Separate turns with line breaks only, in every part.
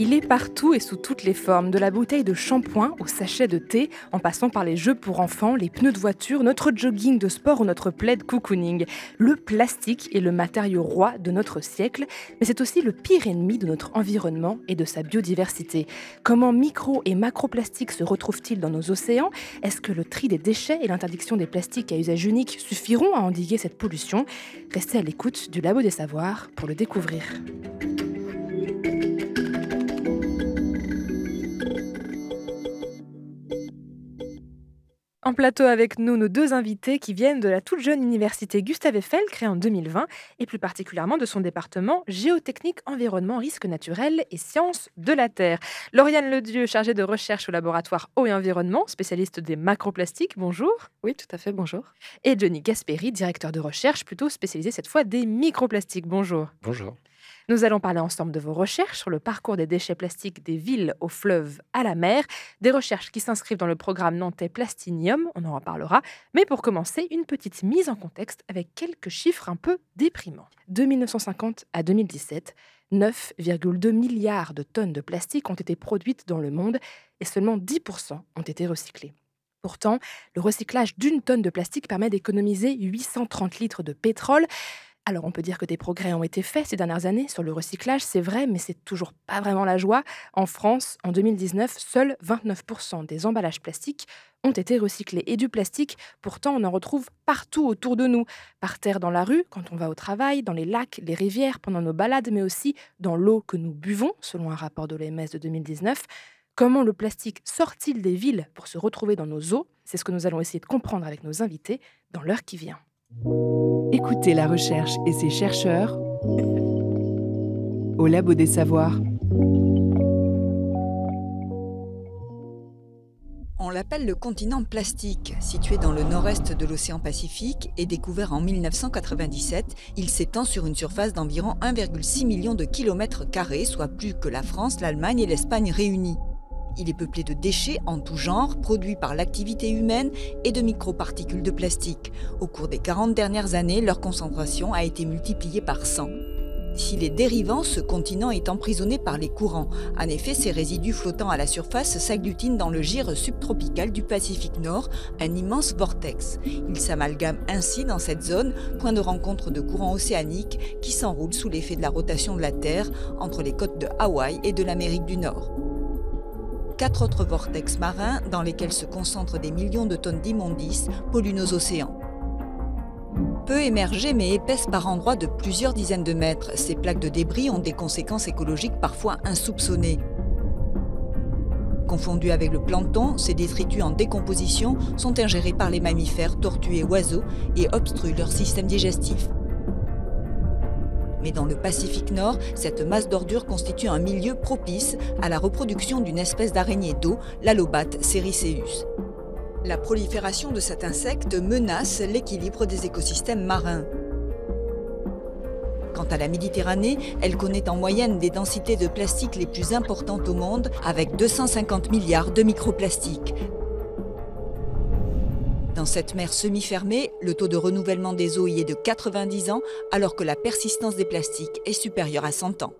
Il est partout et sous toutes les formes, de la bouteille de shampoing au sachet de thé, en passant par les jeux pour enfants, les pneus de voiture, notre jogging de sport ou notre plaid cocooning. Le plastique est le matériau roi de notre siècle, mais c'est aussi le pire ennemi de notre environnement et de sa biodiversité. Comment micro et macroplastiques se retrouvent-ils dans nos océans? Est-ce que le tri des déchets et l'interdiction des plastiques à usage unique suffiront à endiguer cette pollution? Restez à l'écoute du Labo des Savoirs pour le découvrir. En plateau avec nous, nos deux invités qui viennent de la toute jeune université Gustave Eiffel, créée en 2020, et plus particulièrement de son département Géotechnique, Environnement, Risques naturels et Sciences de la Terre. Lauriane Ledieu, chargée de recherche au laboratoire Eau et Environnement, spécialiste des macroplastiques, bonjour.
Oui, tout à fait, bonjour.
Et Johnny Gasperi, directeur de recherche, plutôt spécialisé cette fois des microplastiques, bonjour.
Bonjour.
Nous allons parler ensemble de vos recherches sur le parcours des déchets plastiques des villes aux fleuves à la mer, des recherches qui s'inscrivent dans le programme nantais Plastinium, on en reparlera, mais pour commencer, une petite mise en contexte avec quelques chiffres un peu déprimants. De 1950 à 2017, 9,2 milliards de tonnes de plastique ont été produites dans le monde et seulement 10% ont été recyclés. Pourtant, le recyclage d'une tonne de plastique permet d'économiser 830 litres de pétrole, alors on peut dire que des progrès ont été faits ces dernières années sur le recyclage, c'est vrai, mais c'est toujours pas vraiment la joie. En France, en 2019, seuls 29% des emballages plastiques ont été recyclés. Et du plastique, pourtant, on en retrouve partout autour de nous. Par terre dans la rue, quand on va au travail, dans les lacs, les rivières, pendant nos balades, mais aussi dans l'eau que nous buvons, selon un rapport de l'OMS de 2019. Comment le plastique sort-il des villes pour se retrouver dans nos eaux? C'est ce que nous allons essayer de comprendre avec nos invités dans l'heure qui vient.
Écoutez la recherche et ses chercheurs au Labo des Savoirs.
On l'appelle le continent plastique. Situé dans le nord-est de l'océan Pacifique et découvert en 1997, il s'étend sur une surface d'environ 1,6 million de kilomètres carrés, soit plus que la France, l'Allemagne et l'Espagne réunies. Il est peuplé de déchets en tout genre produits par l'activité humaine et de microparticules de plastique. Au cours des 40 dernières années, leur concentration a été multipliée par 100. S'il est dérivant, ce continent est emprisonné par les courants. En effet, ces résidus flottant à la surface s'agglutinent dans le gire subtropical du Pacifique Nord, un immense vortex. Ils s'amalgament ainsi dans cette zone, point de rencontre de courants océaniques qui s'enroulent sous l'effet de la rotation de la Terre entre les côtes de Hawaï et de l'Amérique du Nord quatre autres vortex marins dans lesquels se concentrent des millions de tonnes d'immondices polluent nos océans. Peu émergées mais épaisses par endroits de plusieurs dizaines de mètres, ces plaques de débris ont des conséquences écologiques parfois insoupçonnées. Confondus avec le plancton, ces détritus en décomposition sont ingérés par les mammifères, tortues et oiseaux et obstruent leur système digestif. Mais dans le Pacifique Nord, cette masse d'ordures constitue un milieu propice à la reproduction d'une espèce d'araignée d'eau, l'allobate sericeus. La prolifération de cet insecte menace l'équilibre des écosystèmes marins. Quant à la Méditerranée, elle connaît en moyenne des densités de plastique les plus importantes au monde, avec 250 milliards de microplastiques, dans cette mer semi-fermée, le taux de renouvellement des eaux y est de 90 ans, alors que la persistance des plastiques est supérieure à 100 ans.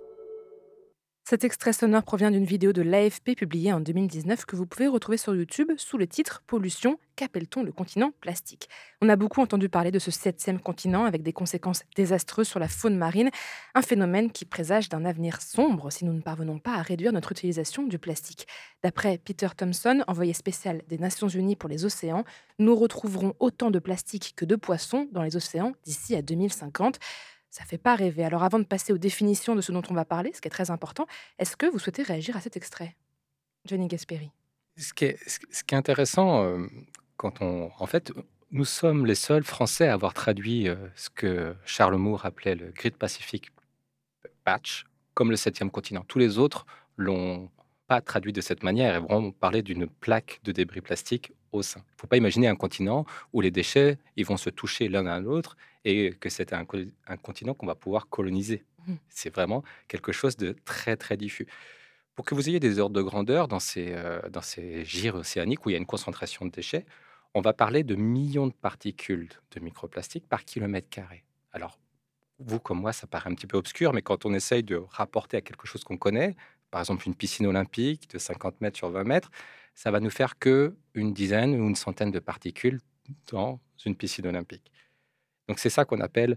Cet extrait sonore provient d'une vidéo de l'AFP publiée en 2019 que vous pouvez retrouver sur YouTube sous le titre Pollution, qu'appelle-t-on le continent plastique? On a beaucoup entendu parler de ce septième continent avec des conséquences désastreuses sur la faune marine, un phénomène qui présage d'un avenir sombre si nous ne parvenons pas à réduire notre utilisation du plastique. D'après Peter Thompson, envoyé spécial des Nations Unies pour les océans, nous retrouverons autant de plastique que de poissons dans les océans d'ici à 2050 ça fait pas rêver. Alors avant de passer aux définitions de ce dont on va parler, ce qui est très important, est-ce que vous souhaitez réagir à cet extrait Johnny Gasperi?
Ce qui est, intéressant, euh, quand on, en fait, nous sommes les seuls Français à avoir traduit euh, ce que Charles Moore appelait le Great Pacific Patch comme le septième continent. Tous les autres l'ont pas traduit de cette manière et vont parler d'une plaque de débris plastique au sein. Il ne faut pas imaginer un continent où les déchets ils vont se toucher l'un à l'autre et que c'est un, un, continent qu'on va pouvoir coloniser. Mmh. C'est vraiment quelque chose de très très diffus. Pour que vous ayez des ordres de grandeur dans ces, euh, dans ces gires océaniques où il y a une concentration de déchets, on va parler de millions de particules de microplastiques par kilomètre carré. Alors, vous comme moi, ça paraît un petit peu obscur, mais quand on essaye de rapporter à quelque chose qu'on connaît, par exemple une piscine olympique de 50 mètres sur 20 mètres, ça va nous faire que une dizaine ou une centaine de particules dans une piscine olympique. Donc c'est ça qu'on appelle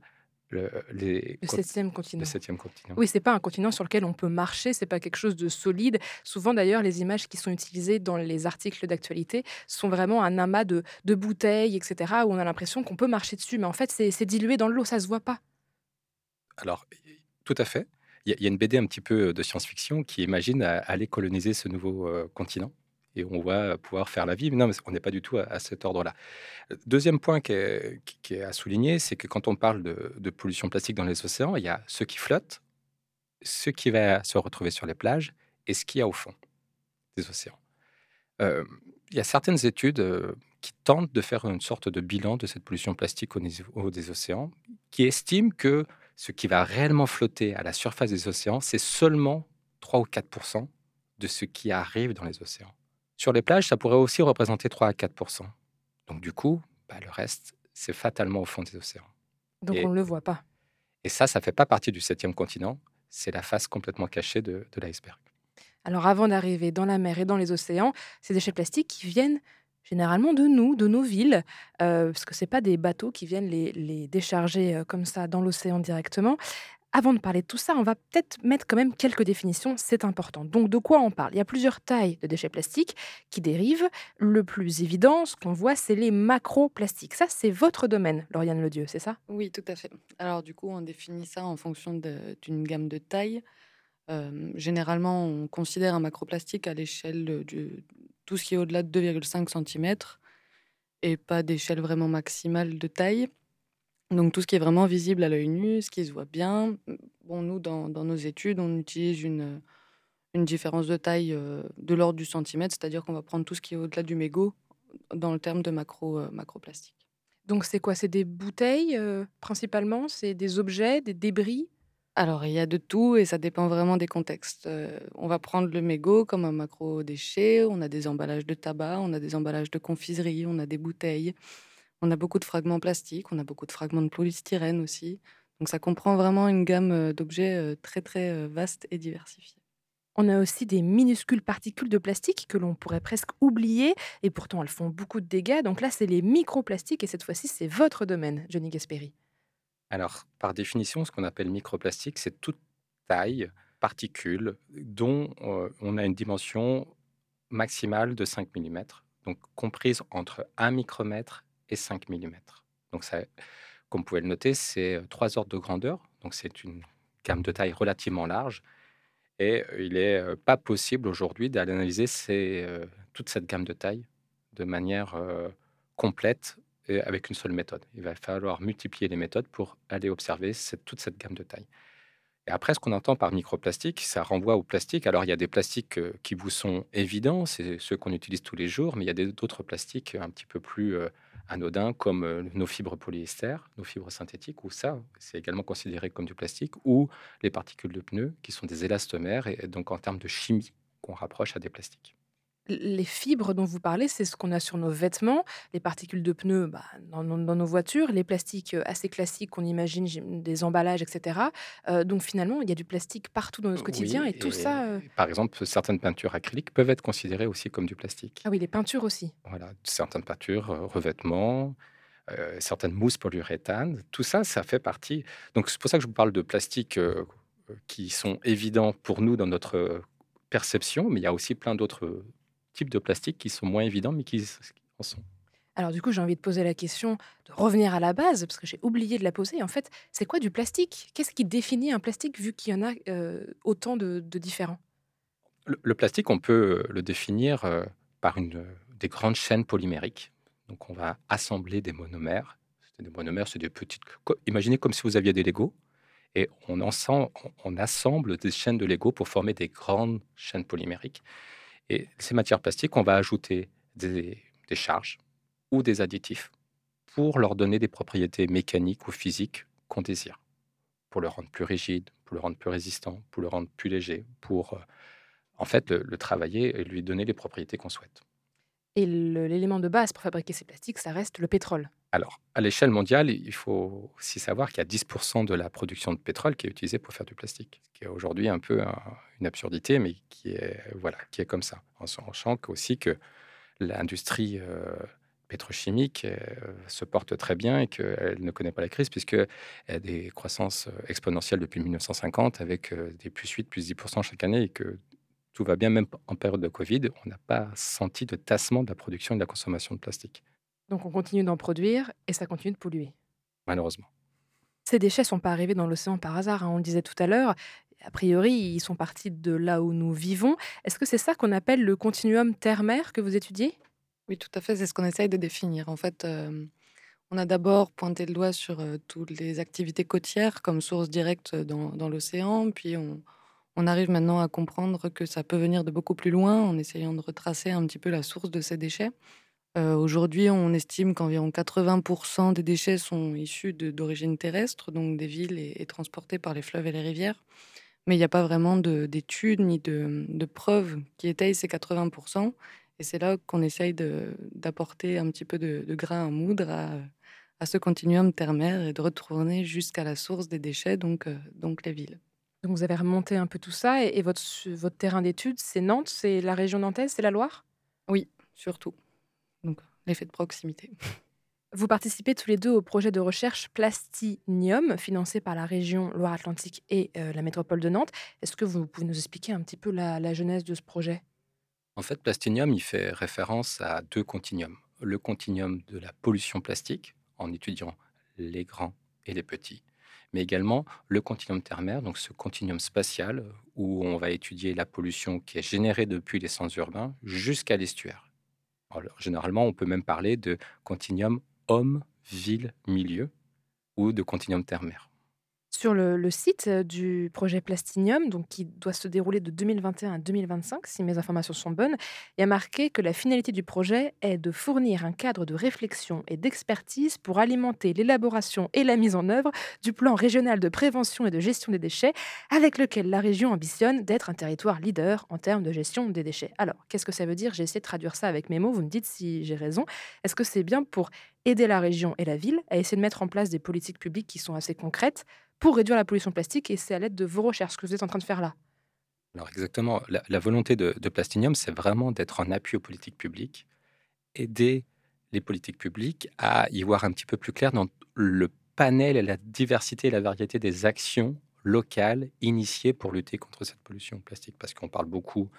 le,
les, septième continent.
Le septième continent.
Oui, c'est pas un continent sur lequel on peut marcher, c'est pas quelque chose de solide. Souvent d'ailleurs, les images qui sont utilisées dans les articles d'actualité sont vraiment un amas de, de, bouteilles, etc., où on a l'impression qu'on peut marcher dessus, mais en fait c'est dilué dans l'eau, ça se voit pas.
Alors, tout à fait. Il y, a une BD un petit peu de science-fiction qui imagine aller coloniser ce nouveau continent et on va pouvoir faire la vie. Non, mais on n'est pas du tout à, cet ordre-là. Deuxième point qui est, à souligner, c'est que quand on parle de, pollution plastique dans les océans, il y a ce qui flotte, ce qui va se retrouver sur les plages et ce qu'il y a au fond des océans. il y a certaines études qui tentent de faire une sorte de bilan de cette pollution plastique au niveau des océans, qui estiment que ce qui va réellement flotter à la surface des océans, c'est seulement 3 ou 4% de ce qui arrive dans les océans. Sur les plages, ça pourrait aussi représenter 3 à 4% Donc du coup, bah, le reste, c'est fatalement au fond des océans.
Donc on ne le voit pas.
Et ça, ça ne fait pas partie du septième continent. C'est la face complètement cachée de, de l'iceberg.
Alors avant d'arriver dans la mer et dans les océans, ces déchets plastiques qui viennent généralement de nous, de nos villes, euh, parce que ce pas des bateaux qui viennent les, décharger euh, comme ça dans l'océan directement. Avant de parler de tout ça, on va peut-être mettre quand même quelques définitions, c'est important. Donc de quoi on parle? Il y a plusieurs tailles de déchets plastiques qui dérivent. Le plus évident, ce qu'on voit, c'est les macroplastiques. Ça, c'est votre domaine, Lauriane Ledieu, c'est ça?
Oui, tout à fait. Alors du coup, on définit ça en fonction d'une gamme de tailles. Euh, généralement, on considère un macroplastique à l'échelle du, tout ce qui est au-delà de 2,5 cm et pas d'échelle vraiment maximale de taille. Donc tout ce qui est vraiment visible à l'œil nu, ce qui se voit bien. Bon, nous, dans, nos études, on utilise une, une différence de taille euh, de l'ordre du centimètre, c'est-à-dire qu'on va prendre tout ce qui est au-delà du mégot dans le terme de macro, euh, macroplastique.
Donc c'est quoi? C'est des bouteilles euh, principalement? C'est des objets, des débris?
Alors, il y a de tout et ça dépend vraiment des contextes. Euh, on va prendre le mégot comme un macro-déchet. On a des emballages de tabac, on a des emballages de confiserie, on a des bouteilles. On a beaucoup de fragments plastiques, on a beaucoup de fragments de polystyrène aussi. Donc, ça comprend vraiment une gamme euh, d'objets euh, très, très vaste et diversifiée.
On a aussi des minuscules particules de plastique que l'on pourrait presque oublier et pourtant elles font beaucoup de dégâts. Donc là, c'est les microplastiques et cette fois-ci, c'est votre domaine, Johnny Gasperi.
Alors, par définition, ce qu'on appelle microplastique, c'est toute taille, particule, dont euh, on a une dimension maximale de 5 mm, donc comprise entre 1 micromètre et 5 mm. Donc, ça, comme vous pouvez le noter, c'est trois ordres de grandeur, donc c'est une gamme de taille relativement large. Et il n'est pas possible aujourd'hui d'analyser toute cette gamme de taille de manière complète avec une seule méthode. Il va falloir multiplier les méthodes pour aller observer toute cette gamme de taille. Et après, ce qu'on entend par microplastique, ça renvoie au plastique. Alors, il y a des plastiques qui vous sont évidents, c'est ceux qu'on utilise tous les jours, mais il y a d'autres plastiques un petit peu plus anodins, comme euh, nos fibres polyester, nos fibres synthétiques, ou ça, c'est également considéré comme du plastique, ou les particules de pneus, qui sont des élastomères, et donc en termes de chimie, qu'on rapproche à des plastiques.
Les fibres dont vous parlez, c'est ce qu'on a sur nos vêtements, les particules de pneus bah, dans, nos voitures, les plastiques euh, assez classiques qu'on imagine, des emballages, etc. Euh, donc finalement, il y a du plastique partout dans notre quotidien et tout ça. Euh
par exemple, certaines peintures acryliques peuvent être considérées aussi comme du plastique.
Ah oui, les peintures aussi.
Voilà, certaines peintures, revêtements, certaines mousses polyuréthane, tout ça, ça fait partie. Donc c'est pour ça que je vous parle de plastiques qui sont évidents pour nous dans notre perception, mais il y a aussi plein d'autres types de plastique qui sont moins évidents, mais qui en sont.
Alors du coup, j'ai envie de poser la question, de revenir à la base, parce que j'ai oublié de la poser. En fait, c'est quoi du plastique? Qu'est-ce qui définit un plastique, vu qu'il y en a euh, autant de, différents?
Le, plastique, on peut le définir euh, par une, des grandes chaînes polymériques. Donc on va assembler des monomères. Des monomères, c'est des petites... Imaginez comme si vous aviez des Legos, et on, ensemble, on assemble des chaînes de Lego pour former des grandes chaînes polymériques. Et ces matières plastiques, on va ajouter des charges ou des additifs pour leur donner des propriétés mécaniques ou physiques qu'on désire, pour le rendre plus rigide, pour le rendre plus résistant, pour le rendre plus léger, pour euh, en fait le, le travailler et lui donner les propriétés qu'on souhaite.
Et l'élément de base pour fabriquer ces plastiques, ça reste le pétrole.
Alors, à l'échelle mondiale, il faut aussi savoir qu'il y a 10% de la production de pétrole qui est utilisée pour faire du plastique, ce qui est aujourd'hui un peu un- une absurdité, mais qui est, voilà, qui est comme ça. En sachant que- aussi que l'industrie euh, pétrochimique euh, se porte très bien et qu'elle ne connaît pas la crise, puisqu'elle a des croissances euh, exponentielles depuis 1950, avec des plus 8, plus 10% chaque année, et que tout va bien, même en période de Covid, on n'a pas senti de tassement de la production et de la consommation de plastique,
Donc on continue d'en produire et ça continue de polluer.
malheureusement.
Ces déchets sont pas arrivés dans l'océan par hasard, hein, on le disait tout à l'heure. A priori, ils sont partis de là où nous vivons. Est-ce que c'est ça qu'on appelle le continuum terre-mer que vous étudiez?
Oui, tout à fait, c'est ce qu'on essaye de définir. En fait, euh, on a d'abord pointé le doigt sur euh, toutes les activités côtières comme source directe dans, dans l'océan, puis on, on arrive maintenant à comprendre que ça peut venir de beaucoup plus loin en essayant de retracer un petit peu la source de ces déchets. Euh, Aujourd'hui, on estime qu'environ 80% des déchets sont issus d'origine terrestre, donc des villes et, et transportés par les fleuves et les rivières. Mais il n'y a pas vraiment de- d'études ni de, de preuves qui étayent ces 80%. Et c'est là qu'on essaye d'apporter un petit peu de, de grain à moudre à, à ce continuum terre-mer et de retourner jusqu'à la source des déchets, donc, euh, donc les villes.
Donc vous avez remonté un peu tout ça et, et votre, votre terrain d'étude, c'est Nantes, c'est la région nantaise, c'est la Loire?
Oui, surtout. L'effet de proximité.
Vous participez tous les deux au projet de recherche Plastinium, financé par la région Loire-Atlantique et euh, la métropole de Nantes. Est-ce que vous pouvez nous expliquer un petit peu la, la genèse de ce projet?
En fait, Plastinium, il fait référence à deux continuums. Le continuum de la pollution plastique, en étudiant les grands et les petits, mais également le continuum terre-mer, donc ce continuum spatial où on va étudier la pollution qui est générée depuis les centres urbains jusqu'à l'estuaire. Généralement, on peut même parler de continuum homme, ville, milieu ou de continuum terre-mer.
Sur le, site du projet Plastinium, donc qui doit se dérouler de 2021 à 2025, si mes informations sont bonnes, il y a marqué que la finalité du projet est de fournir un cadre de réflexion et d'expertise pour alimenter l'élaboration et la mise en œuvre du plan régional de prévention et de gestion des déchets, avec lequel la région ambitionne d'être un territoire leader en termes de gestion des déchets. Alors, qu'est-ce que ça veut dire? J'ai essayé de traduire ça avec mes mots, vous me dites si j'ai raison. Est-ce que c'est bien pour aider la région et la ville à essayer de mettre en place des politiques publiques qui sont assez concrètes pour réduire la pollution plastique et c'est à l'aide de vos recherches que vous êtes en train de faire là.
Alors exactement, la, la volonté de, de Plastinium, c'est vraiment d'être en appui aux politiques publiques, aider les politiques publiques à y voir un petit peu plus clair dans le panel et la diversité et la variété des actions locales initiées pour lutter contre cette pollution plastique. Parce qu'on parle beaucoup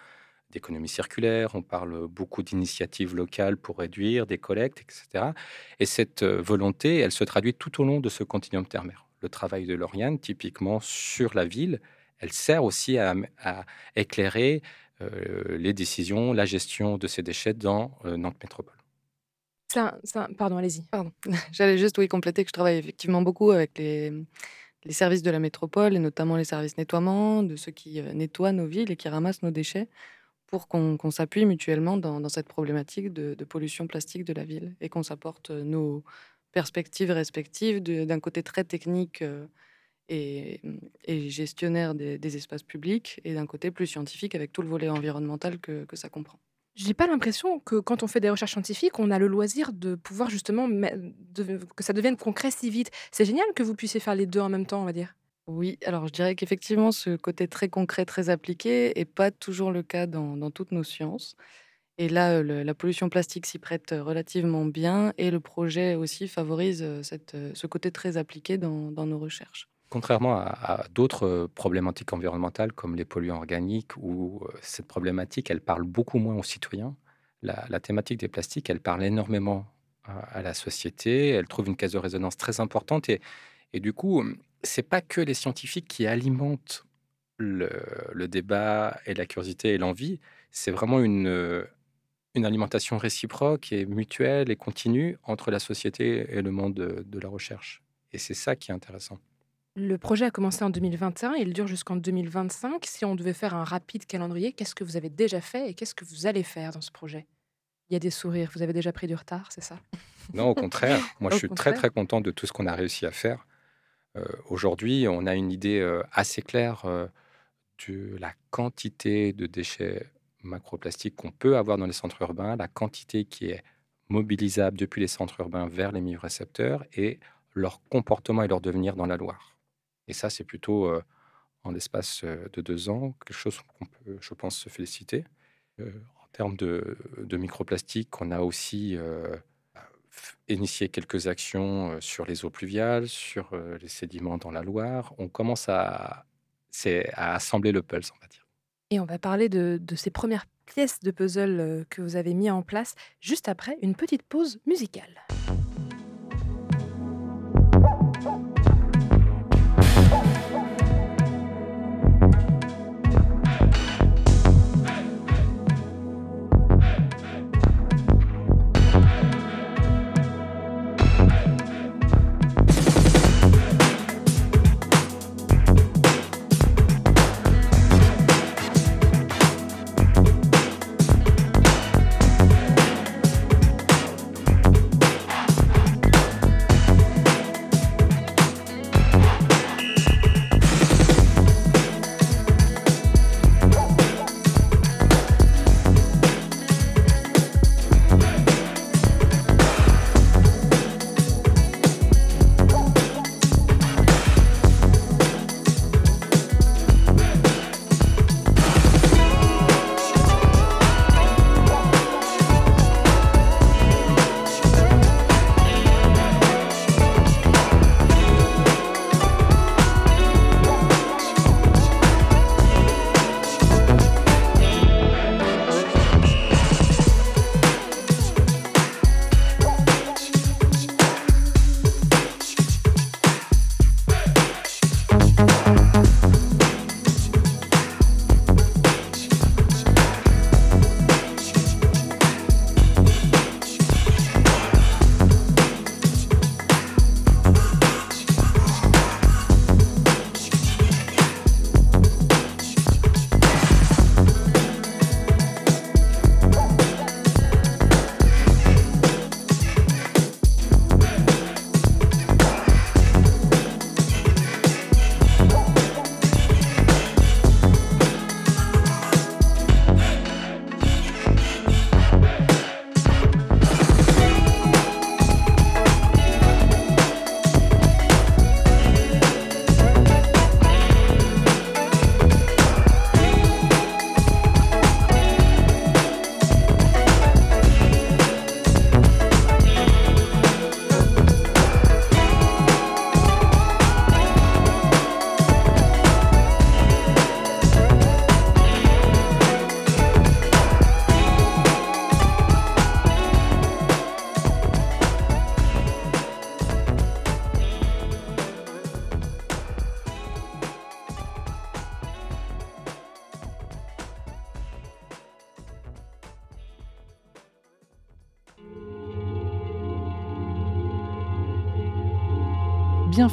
d'économie circulaire, on parle beaucoup d'initiatives locales pour réduire, des collectes, etc. Et cette euh, volonté, elle se traduit tout au long de ce continuum terre-mer. Le travail de Lauriane, typiquement sur la ville, elle sert aussi à, à éclairer euh, les décisions, la gestion de ces déchets dans euh, Nantes Métropole.
Pardon, allez-y.
J'allais juste oui, compléter que je travaille effectivement beaucoup avec les, les services de la métropole et notamment les services nettoiement, de ceux qui euh, nettoient nos villes et qui ramassent nos déchets pour qu'on s'appuie mutuellement dans, cette problématique de, pollution plastique de la ville et qu'on s'apporte euh, nos perspectives respectives d'un côté très technique euh, et, gestionnaire des, espaces publics et d'un côté plus scientifique avec tout le volet environnemental que, ça comprend.
J'ai pas l'impression que quand on fait des recherches scientifiques, on a le loisir de pouvoir justement que ça devienne concret si vite. C'est génial que vous puissiez faire les deux en même temps, on va dire.
Oui, alors je dirais qu'effectivement, ce côté très concret, très appliqué, est pas toujours le cas dans, toutes nos sciences. Et là, la pollution plastique s'y prête relativement bien et le projet aussi favorise ce côté très appliqué dans, nos recherches.
Contrairement à, d'autres problématiques environnementales comme les polluants organiques, où cette problématique, elle parle beaucoup moins aux citoyens, la, thématique des plastiques, elle parle énormément à, la société, elle trouve une caisse de résonance très importante et du coup, c'est pas que les scientifiques qui alimentent le, le débat et la curiosité et l'envie, c'est vraiment une, euh, une alimentation réciproque et mutuelle et continue entre la société et le monde de, de la recherche. Et c'est ça qui est intéressant.
Le projet a commencé en 2021, il dure jusqu'en 2025. Si on devait faire un rapide calendrier, qu'est-ce que vous avez déjà fait et qu'est-ce que vous allez faire dans ce projet? Il y a des sourires. Vous avez déjà pris du retard, c'est ça?
Non, au contraire. Moi,
Au
je suis très, très content de tout ce qu'on a réussi à faire. Euh, Aujourd'hui, on a une idée euh, assez claire euh, de la quantité de déchets macroplastiques qu'on peut avoir dans les centres urbains, la quantité qui est mobilisable depuis les centres urbains vers les milieux récepteurs et leur comportement et leur devenir dans la Loire. Et ça, c'est plutôt en l'espace de deux ans, quelque chose qu'on peut, je pense, se féliciter. En termes de, de microplastique, on a aussi initié quelques actions sur les eaux pluviales, sur les sédiments dans la Loire. On commence à, à assembler le pulse, on va dire.
Et on va parler de, de ces premières pièces de puzzle que vous avez mis en place juste après une petite pause musicale.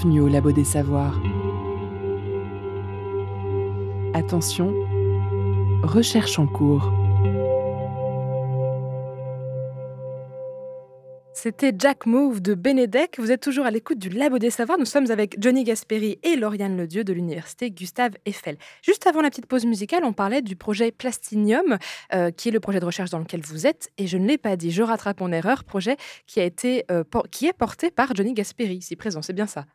Bienvenue au Labo des Savoirs. Attention, recherche en cours.
C'était Jack Move de Benedek. Vous êtes toujours à l'écoute du Labo des Savoirs. Nous sommes avec Johnny Gasperi et Lauriane Ledieu de l'université Gustave Eiffel. Juste avant la petite pause musicale, on parlait du projet Plastinium, euh, qui est le projet de recherche dans lequel vous êtes. Et je ne l'ai pas dit, je rattrape mon erreur. Projet qui, euh, qui est porté par Johnny Gasperi, ici présent. C'est bien ça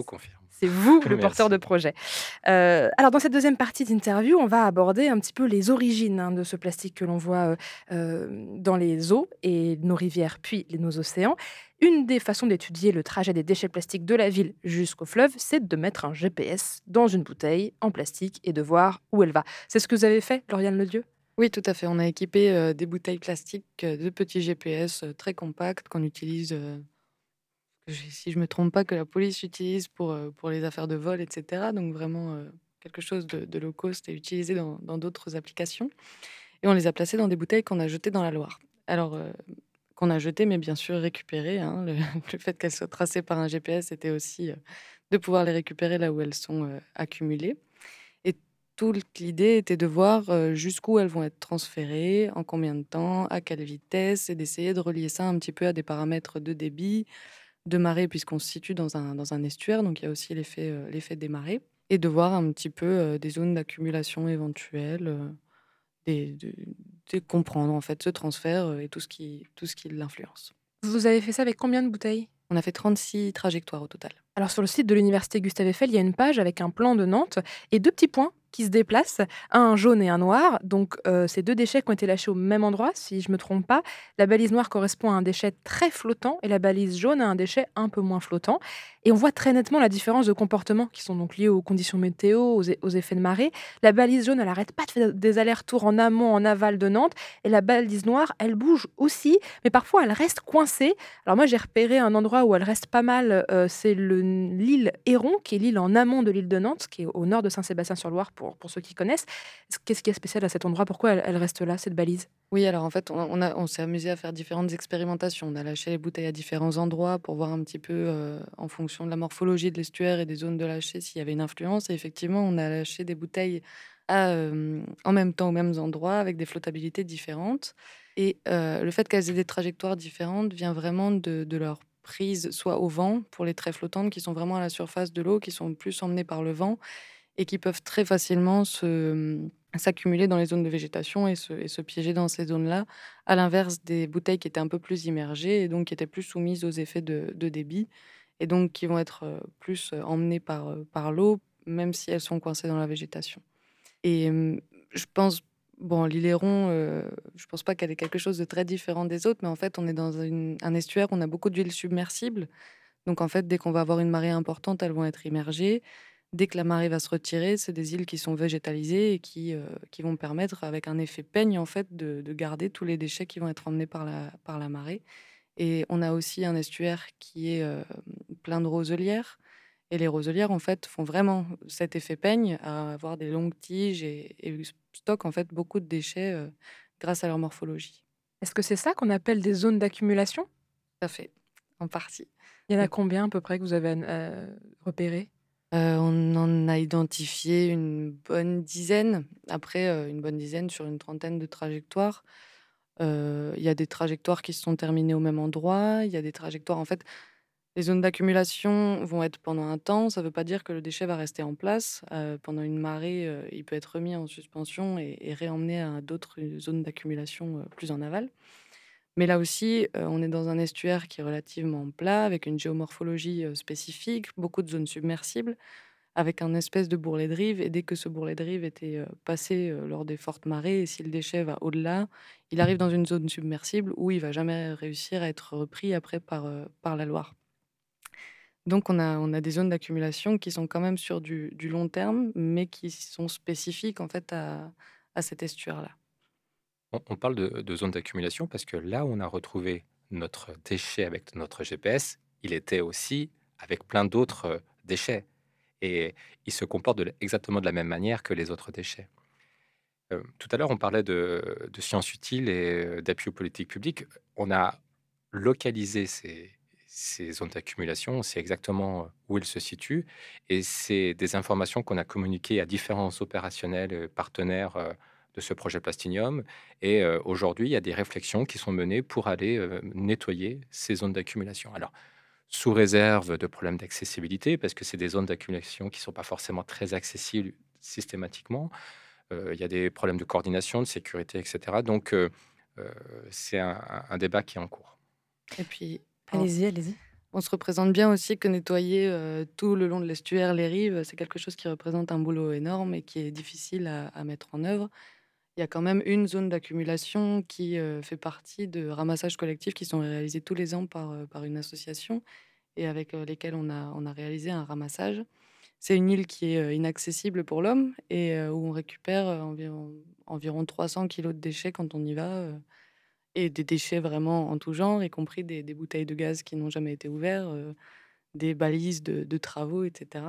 vous confirme.
c'est vous le
Merci.
porteur de projet. Euh, alors, dans cette deuxième partie d'interview, on va aborder un petit peu les origines hein, de ce plastique que l'on voit euh, euh, dans les eaux et nos rivières, puis nos océans. Une des façons d'étudier le trajet des déchets plastiques de la ville jusqu'au fleuve, c'est de mettre un GPS dans une bouteille en plastique et de voir où elle va. C'est ce que vous avez fait, Lauriane Ledieu
Oui, tout à fait. On a équipé euh, des bouteilles plastiques euh, de petits GPS euh, très compacts qu'on utilise, euh, si je me trompe pas, que la police utilise pour, euh, pour les affaires de vol, etc. Donc vraiment euh, quelque chose de, de low cost et utilisé dans d'autres applications. Et on les a placés dans des bouteilles qu'on a jetées dans la Loire. Alors, euh, qu'on a jetées, mais bien sûr récupérées. hein. Le, fait qu'elles soient tracées par un GPS, c'était aussi de pouvoir les récupérer là où elles sont accumulées. Et toute l'idée était de voir jusqu'où elles vont être transférées, en combien de temps, à quelle vitesse, et d'essayer de relier ça un petit peu à des paramètres de débit, de marée, puisqu'on se situe dans un, dans un estuaire, donc il y a aussi l'effet l'effet des marées, et de voir un petit peu des zones d'accumulation éventuelles, de, de, comprendre en fait ce transfert et tout ce qui, tout ce qui l'influence.
Vous avez fait ça avec combien de bouteilles?
On a fait 36 trajectoires au total.
Alors sur le site de l'université Gustave Eiffel, il y a une page avec un plan de Nantes et deux petits points qui se déplacent, un jaune et un noir. Donc, euh, ces deux déchets qui ont été lâchés au même endroit, si je ne me trompe pas. La balise noire correspond à un déchet très flottant et la balise jaune à un déchet un peu moins flottant. Et on voit très nettement la différence de comportement qui sont donc liés aux conditions météo, aux, effets de marée. La balise jaune, elle n'arrête pas de faire des allers-retours en amont, en aval de Nantes. Et la balise noire, elle bouge aussi, mais parfois elle reste coincée. Alors moi, j'ai repéré un endroit où elle reste pas mal, euh, c'est l'île Héron, qui est l'île en amont de l'île de Nantes, qui est au nord de Saint-Sébastien-sur-Loire pour, ceux qui connaissent. Qu'est-ce qui est spécial à cet endroit? Pourquoi elle, reste là, cette balise?
Oui, alors en fait, on, s'est amusé à faire différentes expérimentations. On a lâché les bouteilles à différents endroits pour voir un petit peu euh, en fonction de la morphologie de l'estuaire et des zones de lâcher s'il y avait une influence. Et effectivement, on a lâché des bouteilles euh, en même temps aux mêmes endroits avec des flottabilités différentes. Et euh, le fait qu'elles aient des trajectoires différentes vient vraiment de, de leur prise soit au vent pour les traits flottantes qui sont vraiment à la surface de l'eau, qui sont plus emmenées par le vent, et qui peuvent très facilement se, s'accumuler dans les zones de végétation et se, se piéger dans ces zones-là, à l'inverse des bouteilles qui étaient un peu plus immergées et donc qui étaient plus soumises aux effets de, de débit et donc qui vont être plus emmenées par, par l'eau, même si elles sont coincées dans la végétation. Et je pense, bon, l'Iléron, je pense pas qu'elle ait quelque chose de très différent des autres, mais en fait, on est dans un estuaire, on a beaucoup d'huiles submersibles. Donc en fait, dès qu'on va avoir une marée importante, elles vont être immergées. Dès que la marée va se retirer, c'est des îles qui sont végétalisées et qui, euh, qui vont permettre, avec un effet peigne, en fait, de, garder tous les déchets qui vont être emmenés par la, par la marée. Et on a aussi un estuaire qui est euh, plein de roselières. Et les roselières, en fait, font vraiment cet effet peigne à avoir des longues tiges et, stockent, en fait, beaucoup de déchets euh, grâce à leur morphologie.
Est-ce que c'est ça qu'on appelle des zones d'accumulation?
Tout à fait, en partie.
Il y en a combien à peu près que vous avez repéré
on en a identifié une bonne dizaine. Après, une bonne dizaine sur une trentaine de trajectoires. il y a des trajectoires qui se sont terminées au même endroit. Il y a des trajectoires en fait, les zones d'accumulation vont être pendant un temps. Ça ne veut pas dire que le déchet va rester en place. pendant une marée, il peut être remis en suspension et réemmené à d'autres, zones d'accumulation, plus en aval. Mais là aussi, on est dans un estuaire qui est relativement plat, avec une géomorphologie spécifique, beaucoup de zones submersibles, avec un espèce de bourrelet de rive. Et dès que ce bourrelet de rive était passé lors des fortes marées, et si le déchet va au-delà, il arrive dans une zone submersible où il va jamais réussir à être repris après par, par la Loire. Donc on a, on a des zones d'accumulation qui sont quand même sur du, du, long terme, mais qui sont spécifiques en fait à, à cet estuaire-là.
On, parle de, zones d'accumulation parce que là où on a retrouvé notre déchet avec notre GPS, il était aussi avec plein d'autres euh, déchets. Et il se comporte exactement de la même manière que les autres déchets. Euh, tout à l'heure, on parlait de, sciences utiles et euh, d'appui aux politiques publiques. On a localisé ces, ces zones d'accumulation, on sait exactement où elles se situent, et c'est des informations qu'on a communiquées à différents opérationnels, partenaires de ce projet Plastinium. Et euh, aujourd'hui, il y a des réflexions qui sont menées pour aller euh, nettoyer ces zones d'accumulation. Alors, sous réserve de problèmes d'accessibilité, parce que c'est des zones d'accumulation qui ne sont pas forcément très accessibles systématiquement. Euh, il y a des problèmes de coordination, de sécurité, etc. Donc, c'est un, débat qui est en cours.
Et puis,
allez-y, allez-y.
On se représente bien aussi que nettoyer tout le long de l'estuaire, les rives, c'est quelque chose qui représente un boulot énorme et qui est difficile à, à mettre en œuvre il y a quand même une zone d'accumulation qui fait partie de ramassages collectifs qui sont réalisés tous les ans par, par une association et avec lesquels on a, on a réalisé un ramassage. C'est une île qui est inaccessible pour l'homme et où on récupère environ, environ 300 kilos de déchets quand on y va. et des déchets vraiment en tout genre, y compris des, des bouteilles de gaz qui n'ont jamais été ouvertes, des balises de, de travaux, etc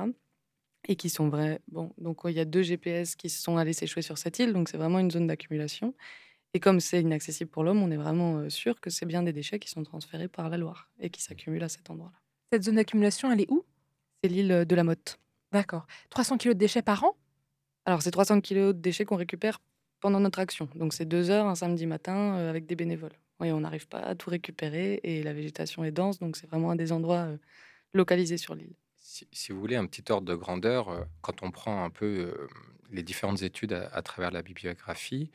et qui sont vrais. Bon, donc il y a deux GPS qui se sont allés s'échouer sur cette île, donc c'est vraiment une zone d'accumulation. Et comme c'est inaccessible pour l'homme, on est vraiment sûr que c'est bien des déchets qui sont transférés par la Loire et qui s'accumulent à cet endroit-là.
Cette zone d'accumulation, elle est où?
C'est l'île de la Motte.
D'accord. 300 kilos de déchets par an?
Alors, c'est 300 kilos de déchets qu'on récupère pendant notre action. Donc, c'est deux heures un samedi matin avec des bénévoles. Oui, on n'arrive pas à tout récupérer et la végétation est dense, donc c'est vraiment un des endroits localisés sur l'île.
Si, vous voulez un petit ordre de grandeur, euh, quand on prend un peu euh, les différentes études à, travers la bibliographie,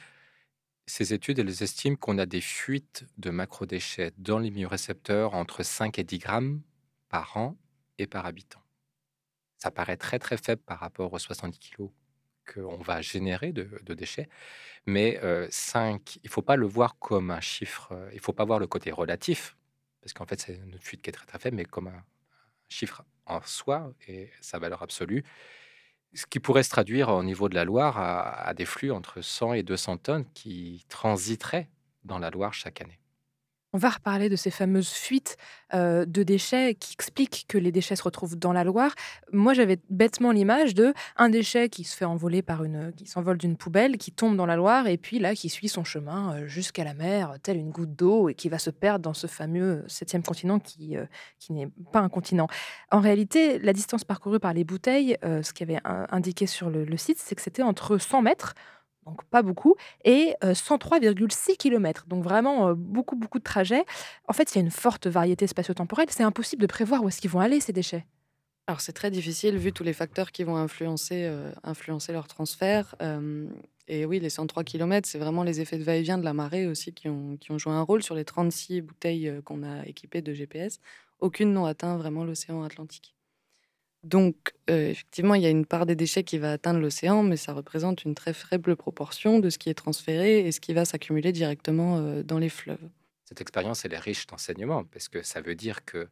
ces études, elles estiment qu'on a des fuites de macrodéchets dans les biorécepteurs entre 5 et 10 grammes par an et par habitant. Ça paraît très très faible par rapport aux 70 kilos qu'on va générer de, déchets, mais euh, 5, il ne faut pas le voir comme un chiffre, euh, il ne faut pas voir le côté relatif, parce qu'en fait c'est une fuite qui est très très faible, mais comme un, chiffre en soi et sa valeur absolue, ce qui pourrait se traduire au niveau de la Loire à, à des flux entre 100 et 200 tonnes qui transiteraient dans la Loire chaque année.
On va reparler de ces fameuses fuites de déchets qui expliquent que les déchets se retrouvent dans la Loire. Moi, j'avais bêtement l'image de un déchet qui se fait envoler par une, qui s'envole d'une poubelle, qui tombe dans la Loire et puis là, qui suit son chemin jusqu'à la mer, telle une goutte d'eau et qui va se perdre dans ce fameux septième continent qui, qui n'est pas un continent. En réalité, la distance parcourue par les bouteilles, ce qui avait indiqué sur le, le site, c'est que c'était entre 100 mètres donc pas beaucoup, et euh, 103,6 km. Donc vraiment beaucoup, beaucoup de trajets. En fait, il y a une forte variété spatio-temporelle. C'est impossible de prévoir où est-ce qu'ils vont aller, ces déchets.
Alors, c'est très difficile vu tous les facteurs qui vont influencer, influencer leur transfert. Et oui, les 103 km, c'est vraiment les effets de va-et-vient de la marée aussi qui ont, qui ont joué un rôle sur les 36 bouteilles qu'on a équipées de GPS. Aucune n'ont atteint vraiment l'océan Atlantique. Donc, euh, effectivement, il y a une part des déchets qui va atteindre l'océan, mais ça représente une très faible proportion de ce qui est transféré et ce qui va s'accumuler directement euh, dans les fleuves.
Cette expérience, elle est riche d'enseignements, parce que ça veut dire qu'il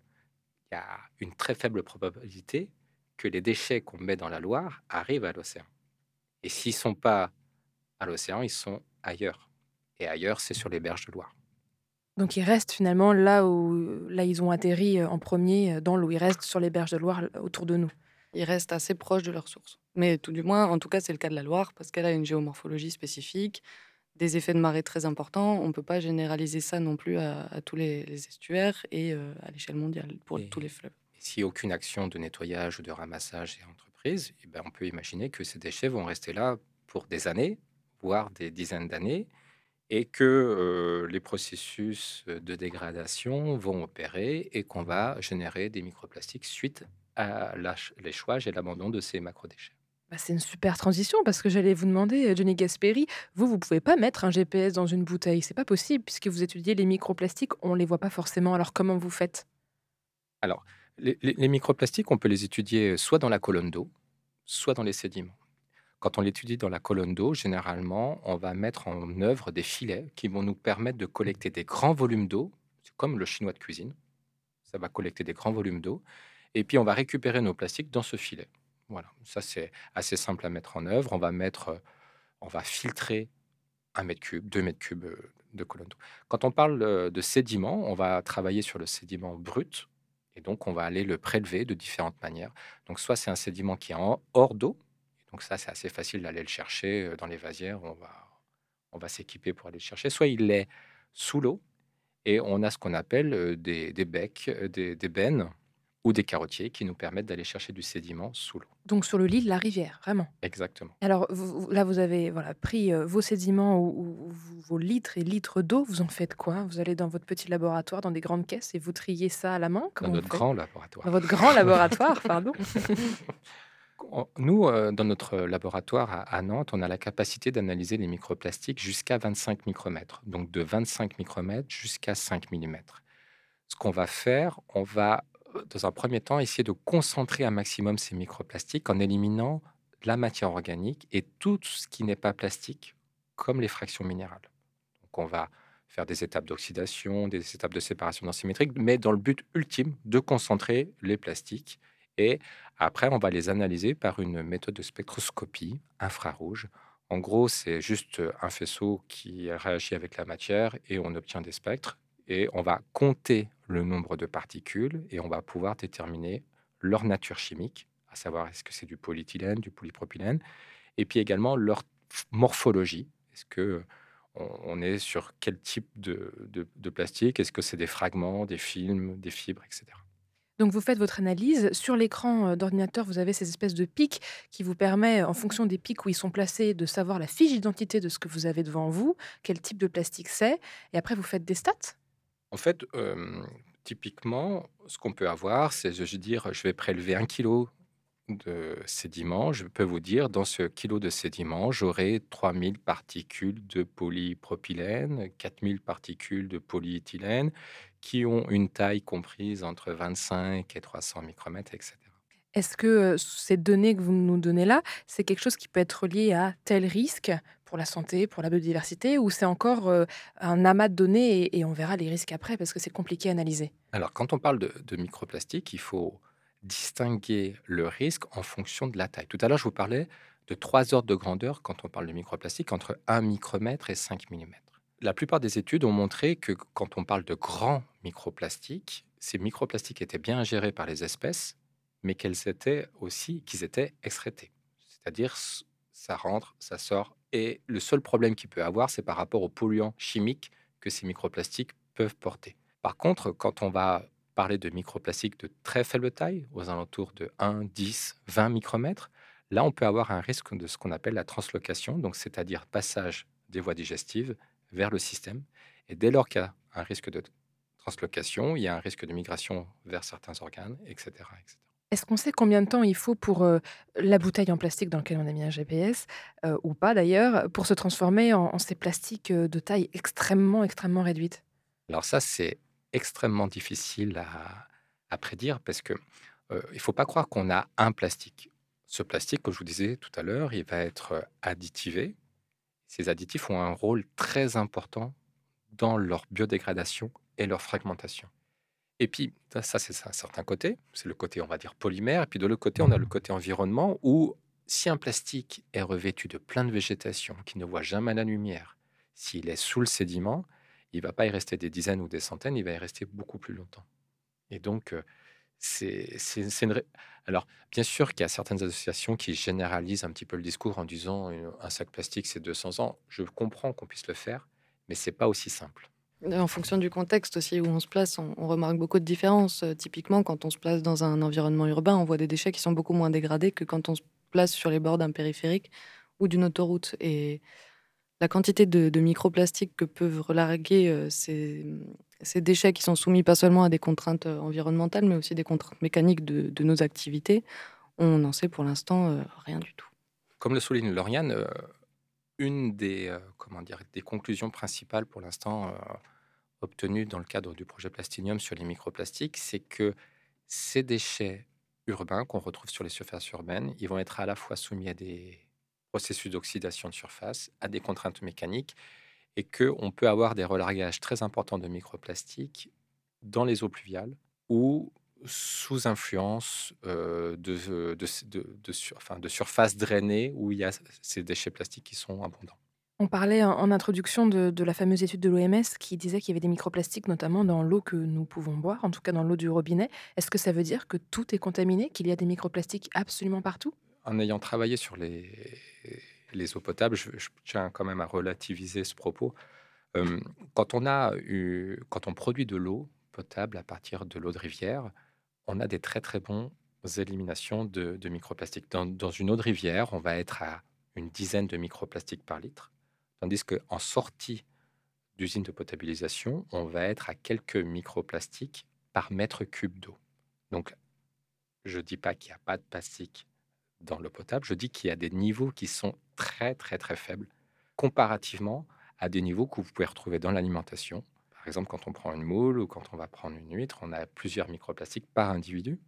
y a une très faible probabilité que les déchets qu'on met dans la Loire arrivent à l'océan. Et s'ils ne sont pas à l'océan, ils sont ailleurs. Et ailleurs, c'est sur les berges de Loire.
Donc ils restent finalement là où là ils ont atterri euh, en premier euh, dans l'eau. Ils restent sur les berges de Loire autour de nous.
Ils restent assez proches de leur source. Mais tout du moins, en tout cas, c'est le cas de la Loire, parce qu'elle a une géomorphologie spécifique, des effets de marée très importants. On ne peut pas généraliser ça non plus à, à tous les, les estuaires et euh, à l'échelle mondiale pour
Et-
tous les fleuves.
Et si aucune action de nettoyage ou de ramassage est entreprise, eh ben, on peut imaginer que ces déchets vont rester là pour des années, voire des dizaines d'années, et que euh, les processus de dégradation vont opérer et qu'on va générer des microplastiques suite à l'échouage et l'abandon de ces macrodéchets.
Bah, c'est une super transition parce que j'allais vous demander, Johnny Gasperi, vous, vous pouvez pas mettre un GPS dans une bouteille. C'est pas possible puisque vous étudiez les microplastiques, on les voit pas forcément. Alors comment vous faites?
Les, les- les microplastiques, on peut les étudier soit dans la colonne d'eau, soit dans les sédiments. Quand on l'étudie dans la colonne d'eau, généralement, on va mettre en œuvre des filets qui vont nous permettre de collecter des grands volumes d'eau, c'est comme le chinois de cuisine. Ça va collecter des grands volumes d'eau. Et puis, on va récupérer nos plastiques dans ce filet. Voilà, ça c'est assez simple à mettre en œuvre. On va mettre, euh, on va filtrer un mètre cube, deux mètres cubes euh, de colonne d'eau. Quand on parle euh, de sédiment, on va travailler sur le sédiment brut, et donc on va aller le prélever de différentes manières. Donc soit c'est un sédiment qui est en hors d'eau, donc ça c'est assez facile d'aller le chercher euh, dans les vasières, on va, on va s'équiper pour aller le chercher. Soit il est sous l'eau, et on a ce qu'on appelle euh, des, des becs, euh, des, des bennes ou des carottiers qui nous permettent d'aller chercher du sédiment sous l'eau.
Donc sur le lit de la rivière, vraiment.
Exactement.
Alors vous- là, vous avez voilà, pris vos sédiments ou, ou- vos litres et litres d'eau. Vous en faites quoi? Vous allez dans votre petit laboratoire, dans des grandes caisses et vous triez ça à la main
Dans notre grand laboratoire.
Dans votre grand laboratoire, pardon.
Nous, euh, dans notre laboratoire à, Nantes, on a la capacité d'analyser les microplastiques jusqu'à 25 micromètres, donc de 25 micromètres jusqu'à 5 millimètres. Ce qu'on va faire, on va, euh, dans un premier temps, essayer de concentrer un maximum ces microplastiques en éliminant la matière organique et tout ce qui n'est pas plastique, comme les fractions minérales. Donc, on va faire des étapes d'oxydation, des étapes de séparation densimétrique, mais dans le but ultime de concentrer les plastiques. Et après, on va les analyser par une méthode de spectroscopie infrarouge. En gros, c'est juste un faisceau qui réagit avec la matière et on obtient des spectres. Et on va compter le nombre de particules et on va pouvoir déterminer leur nature chimique, à savoir est-ce que c'est du polyéthylène, du polypropylène, et puis également leur morphologie. Est-ce que on, est sur quel type de- de plastique? Est-ce que c'est des fragments, des films, des fibres, etc.
Donc vous faites votre analyse. Sur l'écran d'ordinateur, vous avez ces espèces de pics qui vous permet, en fonction des pics où ils sont placés, de savoir la fiche d'identité de ce que vous avez devant vous, quel type de plastique c'est. Et après, vous faites des stats.
En fait, typiquement, ce qu'on peut avoir, c'est, je veux dire, je vais prélever un kilo de sédiments. Je peux vous dire, dans ce kilo de sédiments, j'aurai 3000 particules de polypropylène, 4000 particules de polyéthylène, qui ont une taille comprise entre 25 et 300 micromètres, etc.
Est-ce que euh, ces données que vous nous donnez là, c'est quelque chose qui peut être lié à tel risque pour la santé, pour la biodiversité, ou c'est encore euh, un amas de données et, et on verra les risques après parce que c'est compliqué à analyser?
Alors, quand on parle de, de microplastique, il faut distinguer le risque en fonction de la taille. Tout à l'heure, je vous parlais de trois ordres de grandeur quand on parle de microplastique, entre 1 micromètre et 5 mm. La plupart des études ont montré que quand on parle de grands microplastiques, ces microplastiques étaient bien gérés par les espèces, mais qu'elles étaient aussi qu'ils étaient excrétés. C'est-à-dire, ça rentre, ça sort. Et le seul problème qu'il peut avoir, c'est par rapport aux polluants chimiques que ces microplastiques peuvent porter. Par contre, quand on va parler de microplastiques de très faible taille, aux alentours de 1, 10, 20 micromètres, là, on peut avoir un risque de ce qu'on appelle la translocation, donc c'est-à-dire passage des voies digestives vers le système. Et dès lors qu'il y a un risque de translocation, il y a un risque de migration vers certains organes, etc. etc.
Est-ce qu'on sait combien de temps il faut pour euh, la bouteille en plastique dans laquelle on a mis un GPS, euh, ou pas d'ailleurs, pour se transformer en, en ces plastiques euh, de taille extrêmement, extrêmement réduite
Alors ça, c'est extrêmement difficile à, à prédire parce que euh, il faut pas croire qu'on a un plastique. Ce plastique, comme je vous disais tout à l'heure, il va être additivé. Ces additifs ont un rôle très important dans leur biodégradation et leur fragmentation. Et puis, ça, ça, c'est un certain côté, c'est le côté, on va dire, polymère. Et puis de l'autre côté, on a le côté environnement où si un plastique est revêtu de plein de végétation qui ne voit jamais la lumière, s'il est sous le sédiment, il va pas y rester des dizaines ou des centaines, il va y rester beaucoup plus longtemps. Et donc, euh, c'est une... Alors, bien sûr qu'il y a certaines associations qui généralisent un petit peu le discours en disant euh, un sac plastique, c'est 200 ans. Je comprends qu'on puisse le faire, mais c'est pas aussi simple.
En fonction du contexte aussi où on se place, on, on remarque beaucoup de différences. Euh, typiquement, quand on se place dans un environnement urbain, on voit des déchets qui sont beaucoup moins dégradés que quand on se place sur les bords d'un périphérique ou d'une autoroute. Et la quantité de, microplastiques que peuvent relarguer euh, ces, déchets qui sont soumis pas seulement à des contraintes euh, environnementales, mais aussi des contraintes mécaniques de, nos activités, on n'en sait pour l'instant euh, rien du tout.
Comme le souligne Lauriane, une des, des conclusions principales pour l'instant obtenues dans le cadre du projet Plastinium sur les microplastiques, c'est que ces déchets urbains qu'on retrouve sur les surfaces urbaines, ils vont être à la fois soumis à des processus d'oxydation de surface, à des contraintes mécaniques, et qu'on peut avoir des relargages très importants de microplastiques dans les eaux pluviales ou sous influence euh, de, de, de, de, sur- enfin, de surfaces drainées où il y a ces déchets plastiques qui sont abondants.
On parlait en, introduction de la fameuse étude de l'OMS qui disait qu'il y avait des microplastiques, notamment dans l'eau que nous pouvons boire, en tout cas dans l'eau du robinet. Est-ce que ça veut dire que tout est contaminé, qu'il y a des microplastiques absolument partout?
En ayant travaillé sur les, les eaux potables, je, tiens quand même à relativiser ce propos. Quand, on a eu, quand on produit de l'eau potable à partir de l'eau de rivière, on a des très très bons éliminations de, de microplastiques. Dans, dans une eau de rivière, on va être à une dizaine de microplastiques par litre, tandis qu'en sortie d'usine de potabilisation, on va être à quelques microplastiques par mètre cube d'eau. Donc, je ne dis pas qu'il n'y a pas de plastique dans l'eau potable, je dis qu'il y a des niveaux qui sont très très très faibles comparativement à des niveaux que vous pouvez retrouver dans l'alimentation. Par exemple, quand on prend une moule ou quand on va prendre une huître, on a plusieurs microplastiques par individu.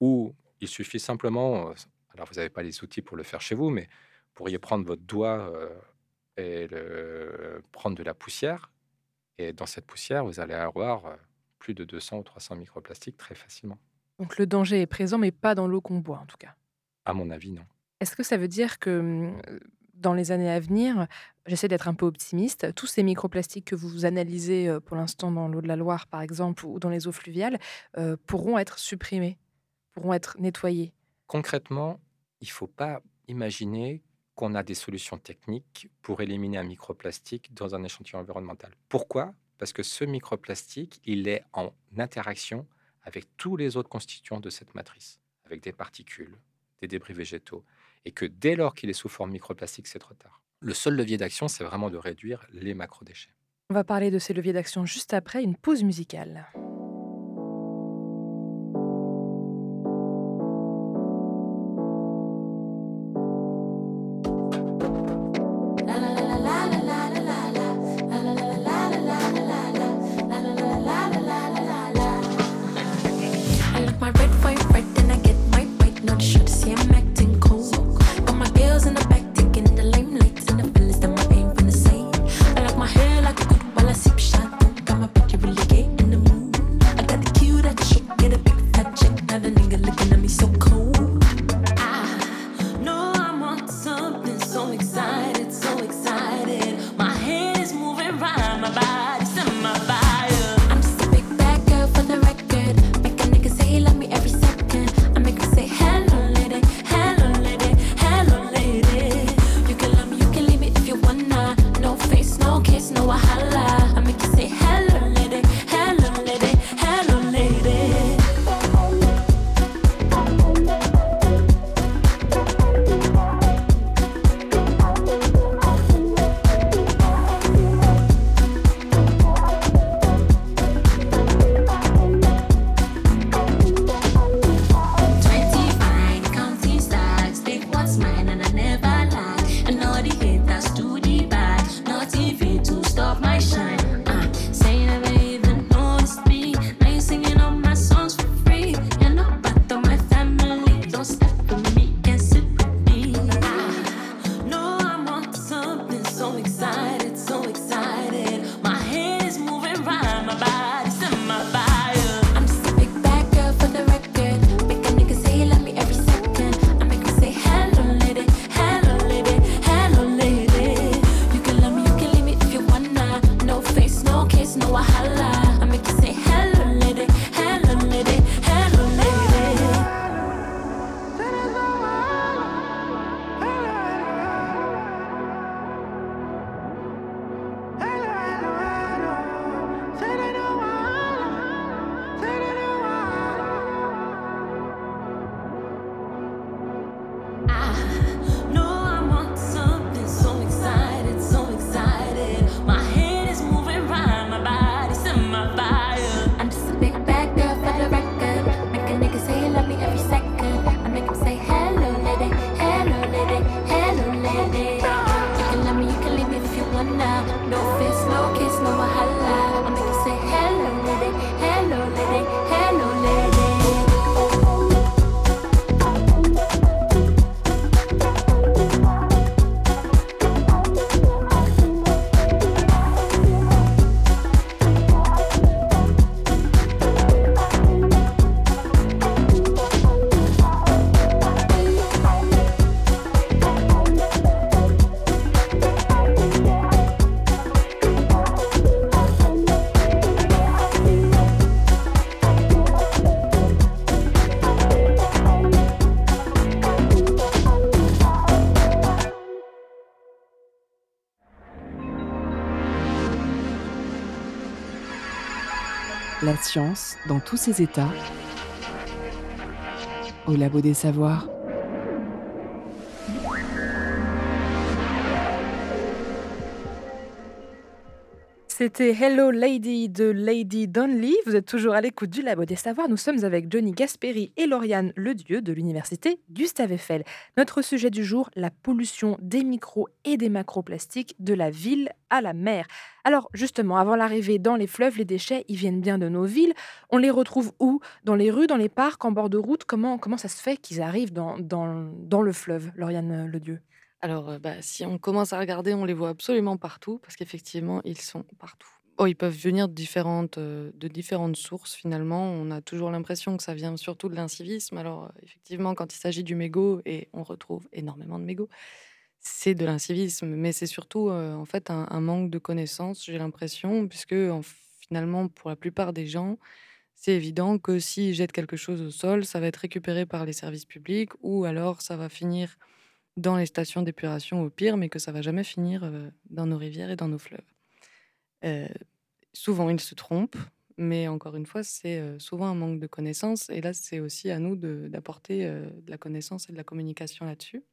Ou il suffit simplement, euh, alors vous n'avez pas les outils pour le faire chez vous, mais vous pourriez prendre votre doigt euh, et le, prendre de la poussière. Et dans cette poussière, vous allez avoir euh, plus de 200 ou 300 microplastiques très facilement.
Donc le danger est présent, mais pas dans l'eau qu'on boit en tout cas.
À mon avis, non.
Est-ce que ça veut dire que hum, dans les années à venir, j'essaie d'être un peu optimiste, tous ces microplastiques que vous analysez euh, pour l'instant dans l'eau de la Loire, par exemple, ou dans les eaux fluviales, euh, pourront être supprimés, pourront être nettoyés?
Concrètement, il ne faut pas imaginer qu'on a des solutions techniques pour éliminer un microplastique dans un échantillon environnemental. Pourquoi? Parce que ce microplastique, il est en interaction avec tous les autres constituants de cette matrice, avec des particules, des débris végétaux, et que dès lors qu'il est sous forme microplastique, c'est trop tard. Le seul levier d'action, c'est vraiment de réduire les macrodéchets.
On va parler de ces leviers d'action juste après une pause musicale. Dans tous ses états au labo des savoirs. C'était Hello Lady de Lady Donley. Vous êtes toujours à l'écoute du Labo des Savoirs. Nous sommes avec Johnny Gasperi et Lauriane Ledieu de l'Université Gustave Eiffel. Notre sujet du jour, la pollution des micros et des macroplastiques de la ville à la mer. Alors justement, avant l'arrivée dans les fleuves, les déchets, ils viennent bien de nos villes. On les retrouve où? Dans les rues, dans les parcs, en bord de route? Comment, comment ça se fait qu'ils arrivent dans, dans, dans le fleuve, Lauriane Ledieu
alors, bah, si on commence à regarder, on les voit absolument partout parce qu'effectivement, ils sont partout. Oh, ils peuvent venir de différentes, sources finalement. On a toujours l'impression que ça vient surtout de l'incivisme. Alors, effectivement, quand il s'agit du mégot, et on retrouve énormément de mégots, c'est de l'incivisme, mais c'est surtout en fait un, manque de connaissances, j'ai l'impression, puisque finalement, pour la plupart des gens, c'est évident que s'ils jettent quelque chose au sol, ça va être récupéré par les services publics ou alors ça va finir dans les stations d'épuration au pire, mais que ça va jamais finir dans nos rivières et dans nos fleuves. souvent, ils se trompent. Mais encore une fois, c'est euh, souvent un manque de connaissances. Et là, c'est aussi à nous d'apporter euh, de la connaissance et de la communication là-dessus.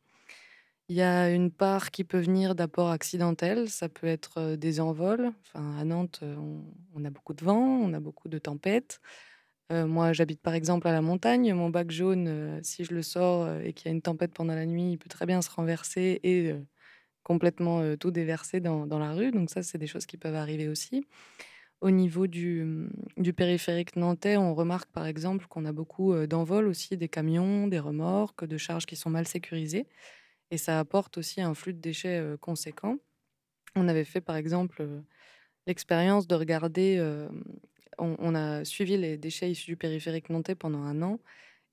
Il y a une part qui peut venir d'apports accidentels. Ça peut être euh, des envols. Enfin, à Nantes, euh, on, on a beaucoup de vent, on a beaucoup de tempêtes. Euh, moi, j'habite par exemple à la montagne. Mon bac jaune, euh, si je le sors euh, et qu'il y a une tempête pendant la nuit, il peut très bien se renverser et complètement tout déverser dans, la rue. Donc ça, c'est des choses qui peuvent arriver aussi. Au niveau du, mmh, du périphérique nantais, on remarque par exemple qu'on a beaucoup d'envols aussi, des camions, des remorques, de charges qui sont mal sécurisées. Et ça apporte aussi un flux de déchets conséquent. On avait fait par exemple l'expérience de regarder, on, a suivi les déchets issus du périphérique nantais pendant un an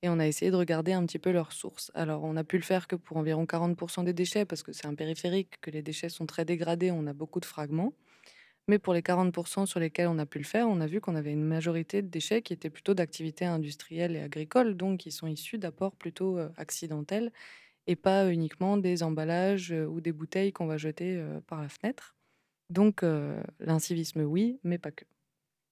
et on a essayé de regarder un petit peu leurs sources. Alors on a pu le faire que pour environ 40% des déchets parce que c'est un périphérique, que les déchets sont très dégradés, on a beaucoup de fragments. Mais pour les 40% sur lesquels on a pu le faire, on a vu qu'on avait une majorité de déchets qui étaient plutôt d'activités industrielles et agricoles, donc qui sont issus d'apports plutôt euh, accidentels et pas uniquement des emballages euh, ou des bouteilles qu'on va jeter euh, par la fenêtre. Donc l'incivisme, oui, mais pas que.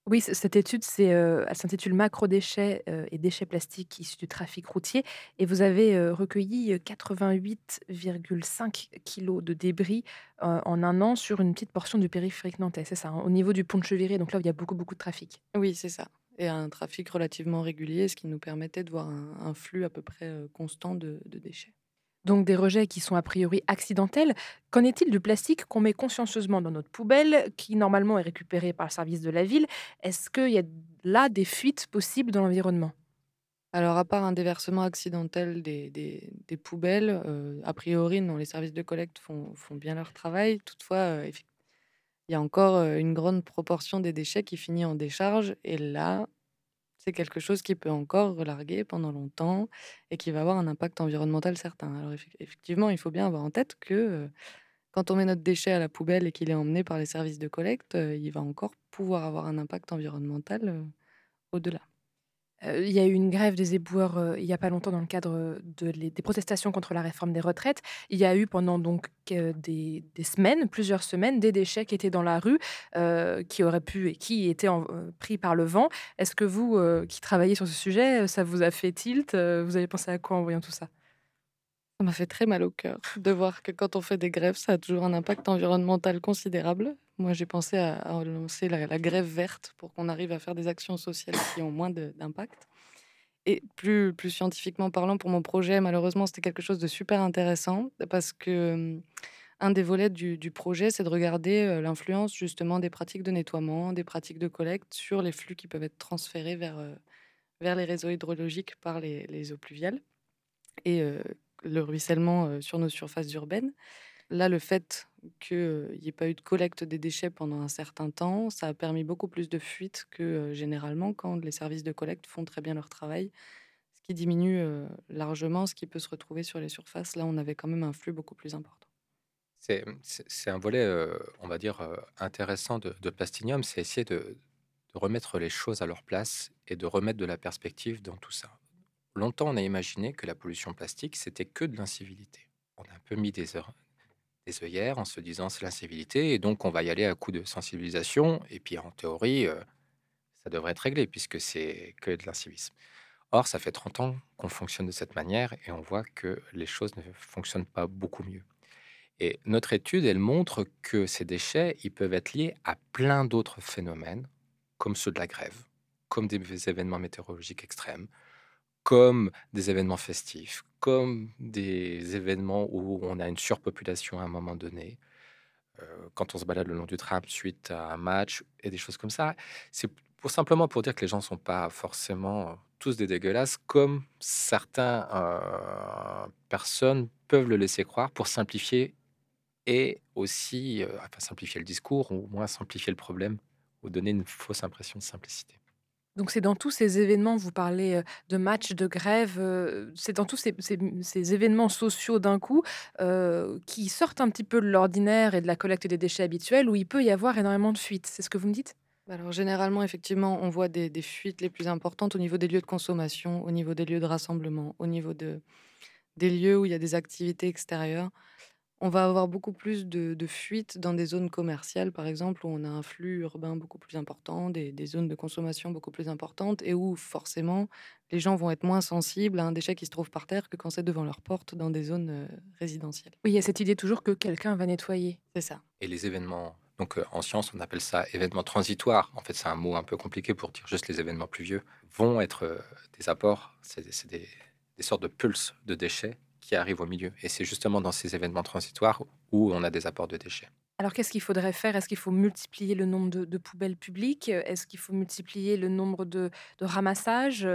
Oui, cette étude, elle s'intitule Macrodéchets euh, et déchets plastiques issus du trafic routier. Et vous avez recueilli euh, 88,5 kilos de débris en un an sur une petite portion du périphérique nantais. C'est ça, hein, au niveau du pont de Cheviré, donc là où il y a beaucoup, beaucoup de trafic.
Oui, c'est ça. Et un trafic relativement régulier, ce qui nous permettait de voir un, flux à peu près constant de déchets.
Donc des rejets qui sont a priori accidentels. Qu'en est-il du plastique qu'on met consciencieusement dans notre poubelle, qui normalement est récupéré par le service de la ville? Est-ce qu'il y a là des fuites possibles dans l'environnement?
Alors, à part un déversement accidentel des, poubelles, euh, a priori, non, les services de collecte font, bien leur travail. Toutefois, euh, il y a encore euh, une grande proportion des déchets qui finit en décharge. Et là, c'est quelque chose qui peut encore relarguer pendant longtemps et qui va avoir un impact environnemental certain. Alors, effe- effectivement, il faut bien avoir en tête que euh, quand on met notre déchet à la poubelle et qu'il est emmené par les services de collecte, euh, il va encore pouvoir avoir un impact environnemental euh, au-delà.
Il y a eu une grève des éboueurs, il y a pas longtemps dans le cadre, des protestations contre la réforme des retraites. Il y a eu pendant donc des semaines, plusieurs semaines, des déchets qui étaient dans la rue, qui auraient pu et qui étaient en pris par le vent. Est-ce que vous, qui travaillez sur ce sujet, ça vous a fait tilt? Vous avez pensé à quoi en voyant tout ça?
Ça m'a fait très mal au cœur de voir que quand on fait des grèves, ça a toujours un impact environnemental considérable. Moi, j'ai pensé à, à lancer la, grève verte pour qu'on arrive à faire des actions sociales qui ont moins d'impact. Et plus, scientifiquement parlant, pour mon projet, malheureusement, c'était quelque chose de super intéressant parce que hum, un des volets du, projet, c'est de regarder euh, l'influence justement des pratiques de nettoiement, des pratiques de collecte sur les flux qui peuvent être transférés vers, euh, les réseaux hydrologiques par les, eaux pluviales et euh, le ruissellement sur nos surfaces urbaines. Là, le fait qu'il n'y ait pas eu de collecte des déchets pendant un certain temps, ça a permis beaucoup plus de fuites que généralement quand les services de collecte font très bien leur travail, ce qui diminue largement ce qui peut se retrouver sur les surfaces. Là, on avait quand même un flux beaucoup plus important.
C'est c'est un volet, on va dire, intéressant de, Plastinium, c'est essayer de, de remettre les choses à leur place et de remettre de la perspective dans tout ça. Longtemps, on a imaginé que la pollution plastique, c'était que de l'incivilité. On a un peu mis des, œillères en se disant c'est l'incivilité, et donc on va y aller à coup de sensibilisation, et puis en théorie, euh, ça devrait être réglé, puisque c'est que de l'incivisme. Or, ça fait 30 ans qu'on fonctionne de cette manière, et on voit que les choses ne fonctionnent pas beaucoup mieux. Et notre étude, elle montre que ces déchets, ils peuvent être liés à plein d'autres phénomènes, comme ceux de la grève, comme des événements météorologiques extrêmes, comme des événements festifs, comme des événements où on a une surpopulation à un moment donné, euh, quand on se balade le long du tram suite à un match et des choses comme ça. C'est pour simplement pour dire que les gens sont pas forcément tous des dégueulasses, comme certaines personnes peuvent le laisser croire pour simplifier et aussi, heu, enfin simplifier le discours ou au moins simplifier le problème ou donner une fausse impression de simplicité.
Donc c'est dans tous ces événements, vous parlez, de matchs, de grèves, c'est dans tous ces ces événements sociaux d'un coup, qui sortent un petit peu de l'ordinaire et de la collecte des déchets habituels, où il peut y avoir énormément de fuites. C'est ce que vous me dites?
Alors généralement, effectivement, on voit des, fuites les plus importantes au niveau des lieux de consommation, au niveau des lieux de rassemblement, au niveau de, des lieux où il y a des activités extérieures. On va avoir beaucoup plus de, de fuites dans des zones commerciales, par exemple, où on a un flux urbain beaucoup plus important, des, des zones de consommation beaucoup plus importantes, et où forcément les gens vont être moins sensibles à un déchet qui se trouve par terre que quand c'est devant leur porte dans des zones euh, résidentielles.
Oui, il y a cette idée toujours que quelqu'un va nettoyer.
C'est ça.
Et les événements, donc euh, en science, on appelle ça événements transitoires. En fait, c'est un mot un peu compliqué pour dire juste les événements pluvieux, vont être euh, des apports, c'est c'est des, des sortes de pulses de déchets qui arrivent au milieu. Et c'est justement dans ces événements transitoires où on a des apports de déchets.
Alors qu'est-ce qu'il faudrait faire? Est-ce qu'il faut multiplier le nombre de, de poubelles publiques? Est-ce qu'il faut multiplier le nombre de, de ramassages?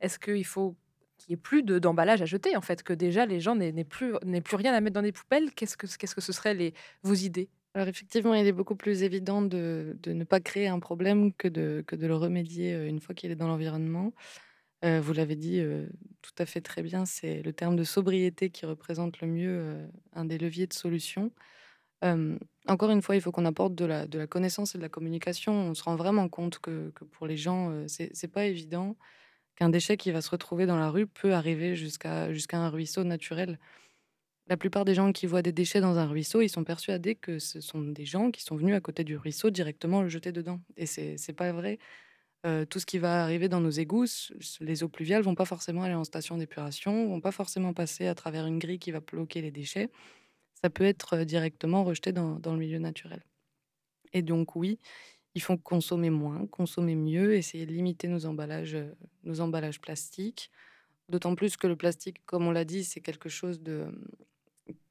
Est-ce qu'il faut qu'il n'y ait plus de- d'emballage à jeter En fait, que déjà les gens n'aient plus, rien à mettre dans des poubelles? Qu'est-ce que, qu'est-ce que ce seraient les, vos idées?
Alors effectivement, il est beaucoup plus évident de, de ne pas créer un problème que de, que de le remédier euh, une fois qu'il est dans l'environnement. Vous l'avez dit tout à fait très bien, c'est le terme de sobriété qui représente le mieux un des leviers de solution. Encore une fois, il faut qu'on apporte de la, connaissance et de la communication. On se rend vraiment compte que, pour les gens, euh, c'est pas évident qu'un déchet qui va se retrouver dans la rue peut arriver jusqu'à jusqu'à un ruisseau naturel. La plupart des gens qui voient des déchets dans un ruisseau, ils sont persuadés que ce sont des gens qui sont venus à côté du ruisseau directement le jeter dedans. Et c'est pas vrai. Tout ce qui va arriver dans nos égouts, les eaux pluviales vont pas forcément aller en station d'épuration, vont pas forcément passer à travers une grille qui va bloquer les déchets. Ça peut être directement rejeté dans, dans le milieu naturel. Et donc oui, il faut consommer moins, consommer mieux, essayer de limiter nos emballages, nos emballages plastiques. D'autant plus que le plastique, comme on l'a dit, c'est quelque chose de,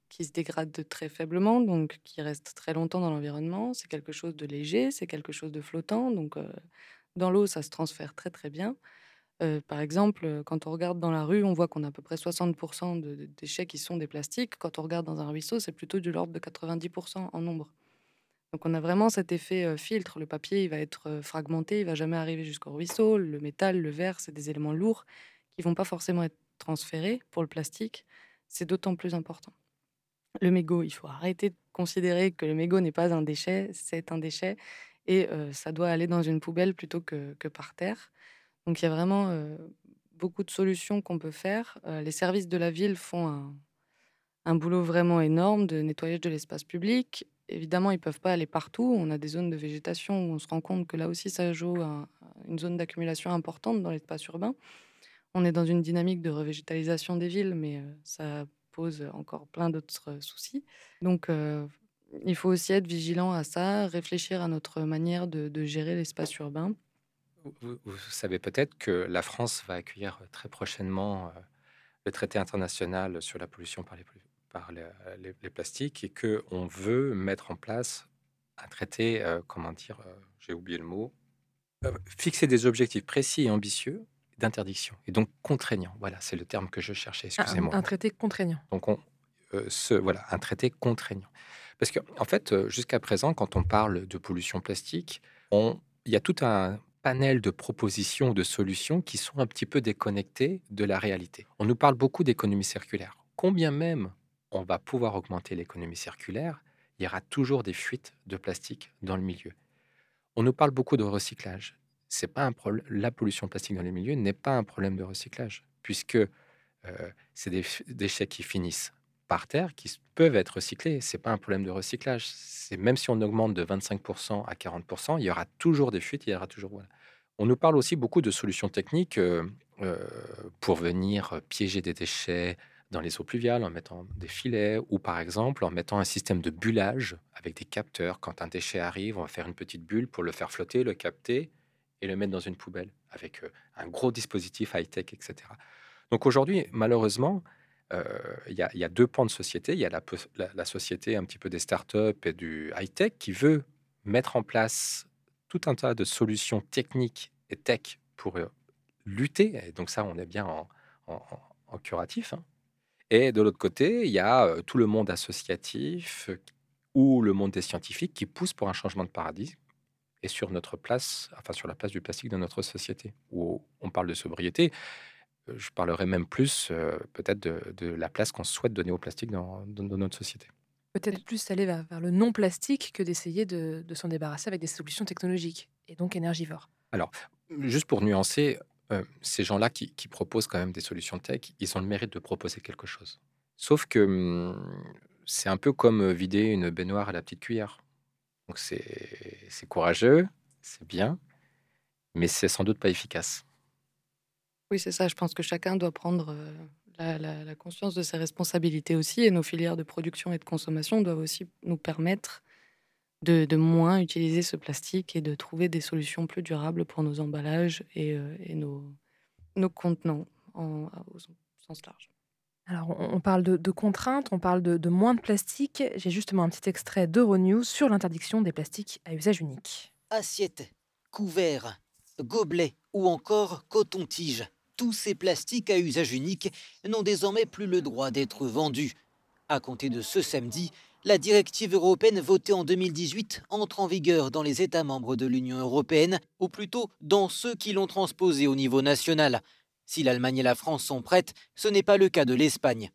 qui se dégrade de très faiblement, donc qui reste très longtemps dans l'environnement. C'est quelque chose de léger, c'est quelque chose de flottant, donc dans l'eau, ça se transfère très très bien. Par exemple, quand on regarde dans la rue, on voit qu'on a à peu près 60% de, déchets qui sont des plastiques. Quand on regarde dans un ruisseau, c'est plutôt de l'ordre de 90% en nombre. Donc on a vraiment cet effet filtre. Le papier, il va être fragmenté, il va jamais arriver jusqu'au ruisseau. Le métal, le verre, c'est des éléments lourds qui vont pas forcément être transférés. Pour le plastique, c'est d'autant plus important. Le mégot, il faut arrêter de considérer que le mégot n'est pas un déchet, c'est un déchet et ça doit aller dans une poubelle plutôt que, par terre. Donc il y a vraiment beaucoup de solutions qu'on peut faire. Les services de la ville font un, boulot vraiment énorme de nettoyage de l'espace public. Évidemment, ils peuvent pas aller partout. On a des zones de végétation où on se rend compte que là aussi, ça joue un- une zone d'accumulation importante dans l'espace urbain. On est dans une dynamique de revégétalisation des villes, mais ça pose encore plein d'autres soucis. Donc, il faut aussi être vigilant à ça, réfléchir à notre manière de, de gérer l'espace urbain.
Vous, savez peut-être que la France va accueillir euh, très prochainement euh, le traité international sur la pollution par les, plu- par les, les- les plastiques et que on veut mettre en place un traité, euh, comment dire, euh, j'ai oublié le mot, euh, fixer des objectifs précis et ambitieux d'interdiction et donc contraignants. Voilà, c'est le terme que je cherchais.
un,
Excusez-moi.
un traité contraignant.
Donc, on, euh, ce, voilà, un traité contraignant. Parce qu'en en fait, jusqu'à présent, quand on parle de pollution plastique, il y a tout un panel de propositions, de solutions qui sont un petit peu déconnectées de la réalité. On nous parle beaucoup d'économie circulaire. Combien même on va pouvoir augmenter l'économie circulaire, il y aura toujours des fuites de plastique dans le milieu. On nous parle beaucoup de recyclage. C'est pas un problème. La pollution plastique dans les milieux n'est pas un problème de recyclage, puisque c'est des déchets qui finissent par terre, qui peuvent être recyclés. C'est pas un problème de recyclage. C'est même si on augmente de 25% à 40%, il y aura toujours des fuites. Il y aura toujours. voilà. On nous parle aussi beaucoup de solutions techniques euh, euh, pour venir piéger des déchets dans les eaux pluviales en mettant des filets ou par exemple en mettant un système de bullage avec des capteurs. Quand un déchet arrive, on va faire une petite bulle pour le faire flotter, le capter et le mettre dans une poubelle avec euh, un gros dispositif high-tech, etc. Donc aujourd'hui, malheureusement, il y, a- il y a deux pans de société. Il y a la, société un petit peu des startups et du high-tech qui veut mettre en place tout un tas de solutions techniques et tech pour euh, lutter. Et donc ça, on est bien en, curatif. hein. Et de l'autre côté, il y a euh, tout le monde associatif euh, ou le monde des scientifiques qui pousse pour un changement de paradigme et sur notre place, enfin sur la place du plastique dans notre société, où on parle de sobriété. Euh, Je parlerai même plus euh, peut-être de, de la place qu'on souhaite donner au plastique dans, dans- dans notre société.
Peut-être plus aller vers, vers le non plastique que d'essayer de, de s'en débarrasser avec des solutions technologiques et donc énergivores.
Juste pour nuancer, euh, ces gens-là qui, qui proposent quand même des solutions tech, ils ont le mérite de proposer quelque chose. Sauf que hum, c'est un peu comme vider une baignoire à la petite cuillère. Donc c'est c'est courageux, c'est bien, mais c'est sans doute pas efficace.
Oui, c'est ça. Je pense que chacun doit prendre euh, la, la- la conscience de ses responsabilités aussi. Et nos filières de production et de consommation doivent aussi nous permettre de, de moins utiliser ce plastique et de trouver des solutions plus durables pour nos emballages et, euh, et nos, nos contenants en, au sens large.
Alors, on parle de, de contraintes, on parle de, de moins de plastique. J'ai justement un petit extrait d'Euronews sur l'interdiction des plastiques à usage unique.
Assiettes, couverts, gobelets ou encore coton-tige. Tous ces plastiques à usage unique n'ont désormais plus le droit d'être vendus. À compter de ce samedi, la directive européenne votée en 2018 entre en vigueur dans les États membres de l'Union européenne, ou plutôt dans ceux qui l'ont transposée au niveau national. Si l'Allemagne et la France sont prêtes, ce n'est pas le cas de l'Espagne.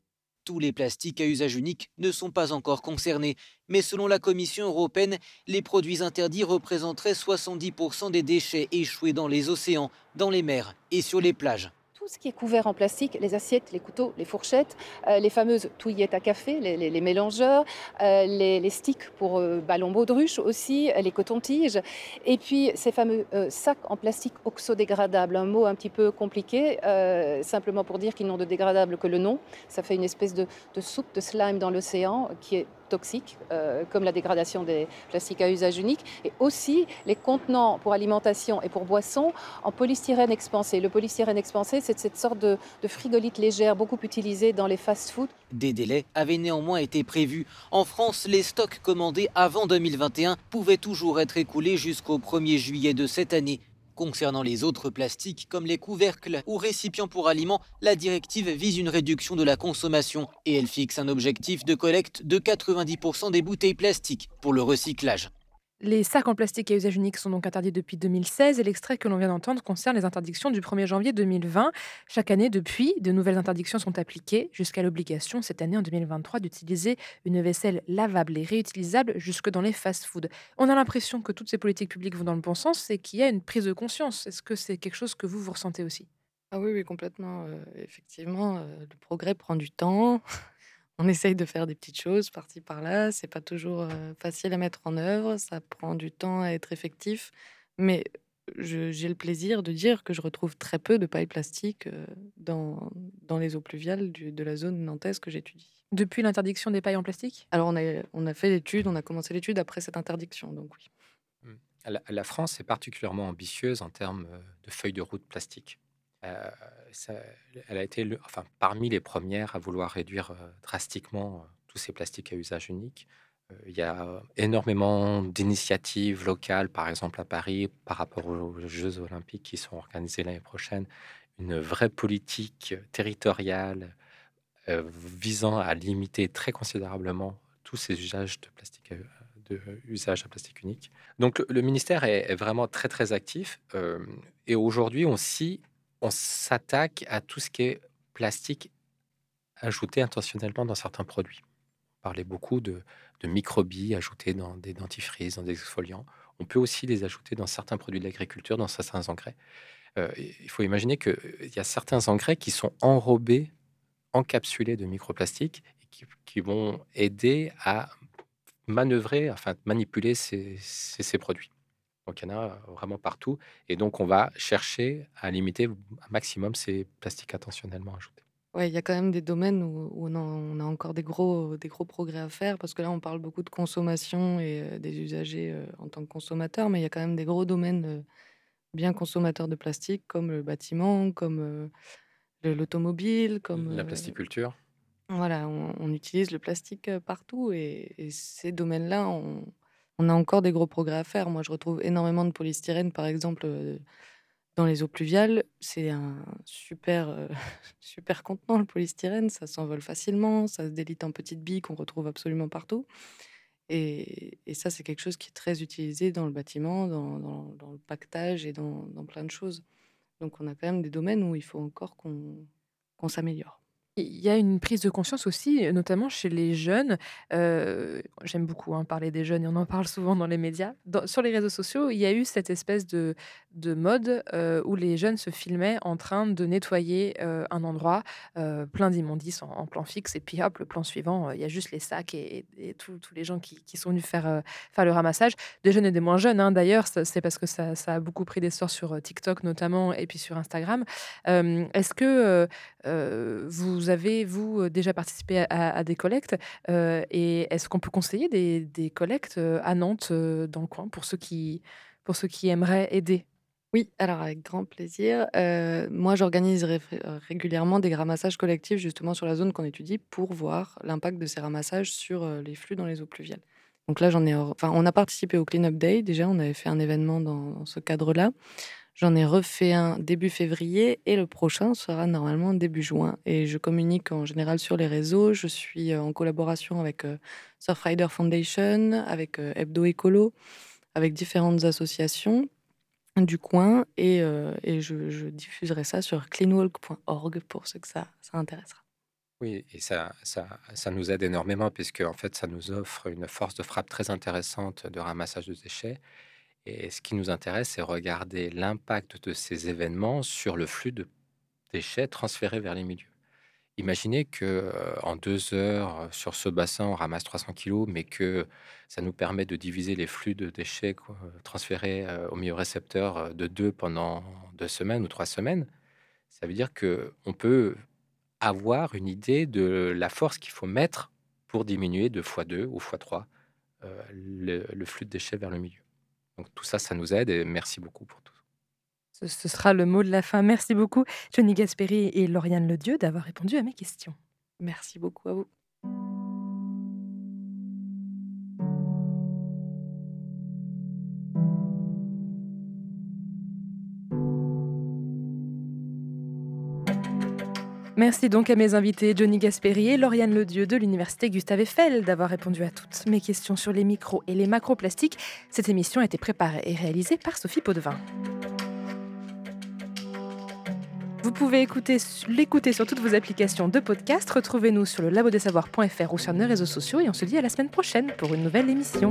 Tous les plastiques à usage unique ne sont pas encore concernés, mais selon la Commission européenne, les produits interdits représenteraient 70% des déchets échoués dans les océans, dans les mers et sur les plages.
Tout ce qui est couvert en plastique, les assiettes, les couteaux, les fourchettes, euh, les fameuses touillettes à café, les, mélangeurs, euh, les, sticks pour euh, ballons baudruche aussi, les cotons-tiges, et puis ces fameux euh, sacs en plastique oxodégradable, un mot un petit peu compliqué, simplement pour dire qu'ils n'ont de dégradable que le nom. Ça fait une espèce de soupe de slime dans l'océan qui est toxique, euh, comme la dégradation des plastiques à usage unique, et aussi les contenants pour alimentation et pour boissons en polystyrène expansé. Le polystyrène expansé, c'est cette sorte de, de frigolite légère, beaucoup utilisée dans les fast-foods.
Des délais avaient néanmoins été prévus. En France, les stocks commandés avant 2021 pouvaient toujours être écoulés jusqu'au 1er juillet de cette année. Concernant les autres plastiques, comme les couvercles ou récipients pour aliments, la directive vise une réduction de la consommation et elle fixe un objectif de collecte de 90% des bouteilles plastiques pour le recyclage.
Les sacs en plastique à usage unique sont donc interdits depuis 2016 et l'extrait que l'on vient d'entendre concerne les interdictions du 1er janvier 2020. Chaque année depuis, de nouvelles interdictions sont appliquées jusqu'à l'obligation cette année en 2023 d'utiliser une vaisselle lavable et réutilisable jusque dans les fast-foods. On a l'impression que toutes ces politiques publiques vont dans le bon sens et qu'il y a une prise de conscience. Est-ce que c'est quelque chose que vous vous ressentez aussi?
Ah oui, oui, complètement. euh, effectivement, euh, le progrès prend du temps. On essaye de faire des petites choses par-ci par-là. C'est pas toujours facile à mettre en œuvre. Ça prend du temps à être effectif. Mais je- j'ai le plaisir de dire que je retrouve très peu de paille plastique dans, dans les eaux pluviales du- de la zone nantaise que j'étudie.
Depuis l'interdiction des pailles en plastique?
Alors, on a, on a fait l'étude, on a commencé l'étude après cette interdiction. Donc, oui.
La, la France est particulièrement ambitieuse en termes de feuilles de route plastique. Euh, elle a été enfin, parmi les premières à vouloir réduire euh, drastiquement euh, tous ces plastiques à usage unique. Il y a énormément d'initiatives locales, par exemple à Paris, par rapport aux Jeux olympiques qui sont organisés l'année prochaine. Une vraie politique territoriale visant à limiter très considérablement tous ces usages de plastique à, usage plastique unique. Donc le, ministère est, vraiment très très actif et aujourd'hui on s'y on s'attaque à tout ce qui est plastique ajouté intentionnellement dans certains produits. On parlait beaucoup de, de microbilles ajoutés dans des dentifrices, dans des exfoliants. On peut aussi les ajouter dans certains produits de l'agriculture, dans certains engrais. Euh, il faut imaginer qu'il y a certains engrais qui sont enrobés, encapsulés de microplastiques et qui, vont aider à manœuvrer, enfin manipuler ces produits. Donc il y en a vraiment partout. Et donc on va chercher à limiter un maximum ces plastiques intentionnellement ajoutés.
Ouais, il y a quand même des domaines où, où on, a, on a encore des gros, des gros progrès à faire, parce que là, on parle beaucoup de consommation et euh, des usagers euh, en tant que consommateurs, mais il y a quand même des gros domaines euh, bien consommateurs de plastique, comme le bâtiment, comme le- l'automobile, comme...
La plasticulture.
voilà, on, on utilise le plastique partout, et, et ces domaines-là, on, on a encore des gros progrès à faire. Moi, je retrouve énormément de polystyrène, par exemple, euh, dans les eaux pluviales. C'est un super, euh, super contenant, le polystyrène. Ça s'envole facilement, ça se délite en petites billes qu'on retrouve absolument partout. Et, ça, c'est quelque chose qui est très utilisé dans le bâtiment, dans, le pactage et dans, plein de choses. Donc, on a quand même des domaines où il faut encore qu'on s'améliore.
Il y a une prise de conscience aussi, notamment chez les jeunes. J'aime beaucoup, hein, parler des jeunes et on en parle souvent dans les médias. Sur les réseaux sociaux, il y a eu cette espèce de de mode, où les jeunes se filmaient en train de nettoyer, un endroit, plein d'immondices en plan fixe et puis hop, le plan suivant, il y a juste les sacs et tous les gens qui sont venus faire, le ramassage. Des jeunes et des moins jeunes, hein, d'ailleurs, c'est parce que ça a beaucoup pris d'essor sur, TikTok notamment et puis sur Instagram. Est-ce que, vous avez, vous, heu, déjà participé à des collectes? Heu et est-ce qu'on peut conseiller des collectes, heu, à Nantes, dans le coin pour ceux qui pour ceux qui aimeraient aider?
Oui, alors avec grand plaisir. Moi, j'organise heu, régulièrement des ramassages collectifs justement sur la zone qu'on étudie pour voir l'impact de ces ramassages sur, les flux dans les eaux pluviales. Donc là, j'en ai enfin, on a participé au Clean Up Day déjà, on avait fait un événement dans ce cadre-là. J'en ai refait un début février et le prochain sera normalement début juin et je communique en général sur les réseaux. Je suis, heu, en collaboration avec, heu, Surfrider Foundation, avec, heu, Hebdo Écolo, avec différentes associations du coin et et je je diffuserai ça sur cleanwalk.org pour ceux que ça ça intéressera.
Oui et ça ça ça nous aide énormément puisque en fait, ça nous offre une force de frappe très intéressante de ramassage de déchets et ce qui nous intéresse, c'est regarder l'impact de ces événements sur le flux de déchets transférés vers les milieux. Imaginez que, heu, en 2 heures, heu, sur ce bassin, on ramasse 300 kilogrammes, mais que ça nous permet de diviser les flux de déchets heu, transférés, heu, au milieu récepteur, de 2 pendant 2 semaines ou 3 semaines. Ça veut dire qu'on peut avoir une idée de la force qu'il faut mettre pour diminuer de fois 2 ou fois 3, heu, le le flux de déchets vers le milieu. Donc tout ça, ça nous aide et merci beaucoup pour tout.
Ce ce sera le mot de la fin. Merci beaucoup, Johnny Gasperi et Lauriane Ledieu, d'avoir répondu à mes questions.
Merci beaucoup à vous.
Merci donc à mes invités Johnny Gasperi et Lauriane Ledieu de l'université Gustave Eiffel d'avoir répondu à toutes mes questions sur les micros et les macroplastiques. Cette émission a été préparée et réalisée par Sophie Potvin. Vous pouvez écouter l'écouter sur toutes vos applications de podcast. Retrouvez-nous sur le labodesavoirs.fr ou sur nos réseaux sociaux et on se dit à la semaine prochaine pour une nouvelle émission.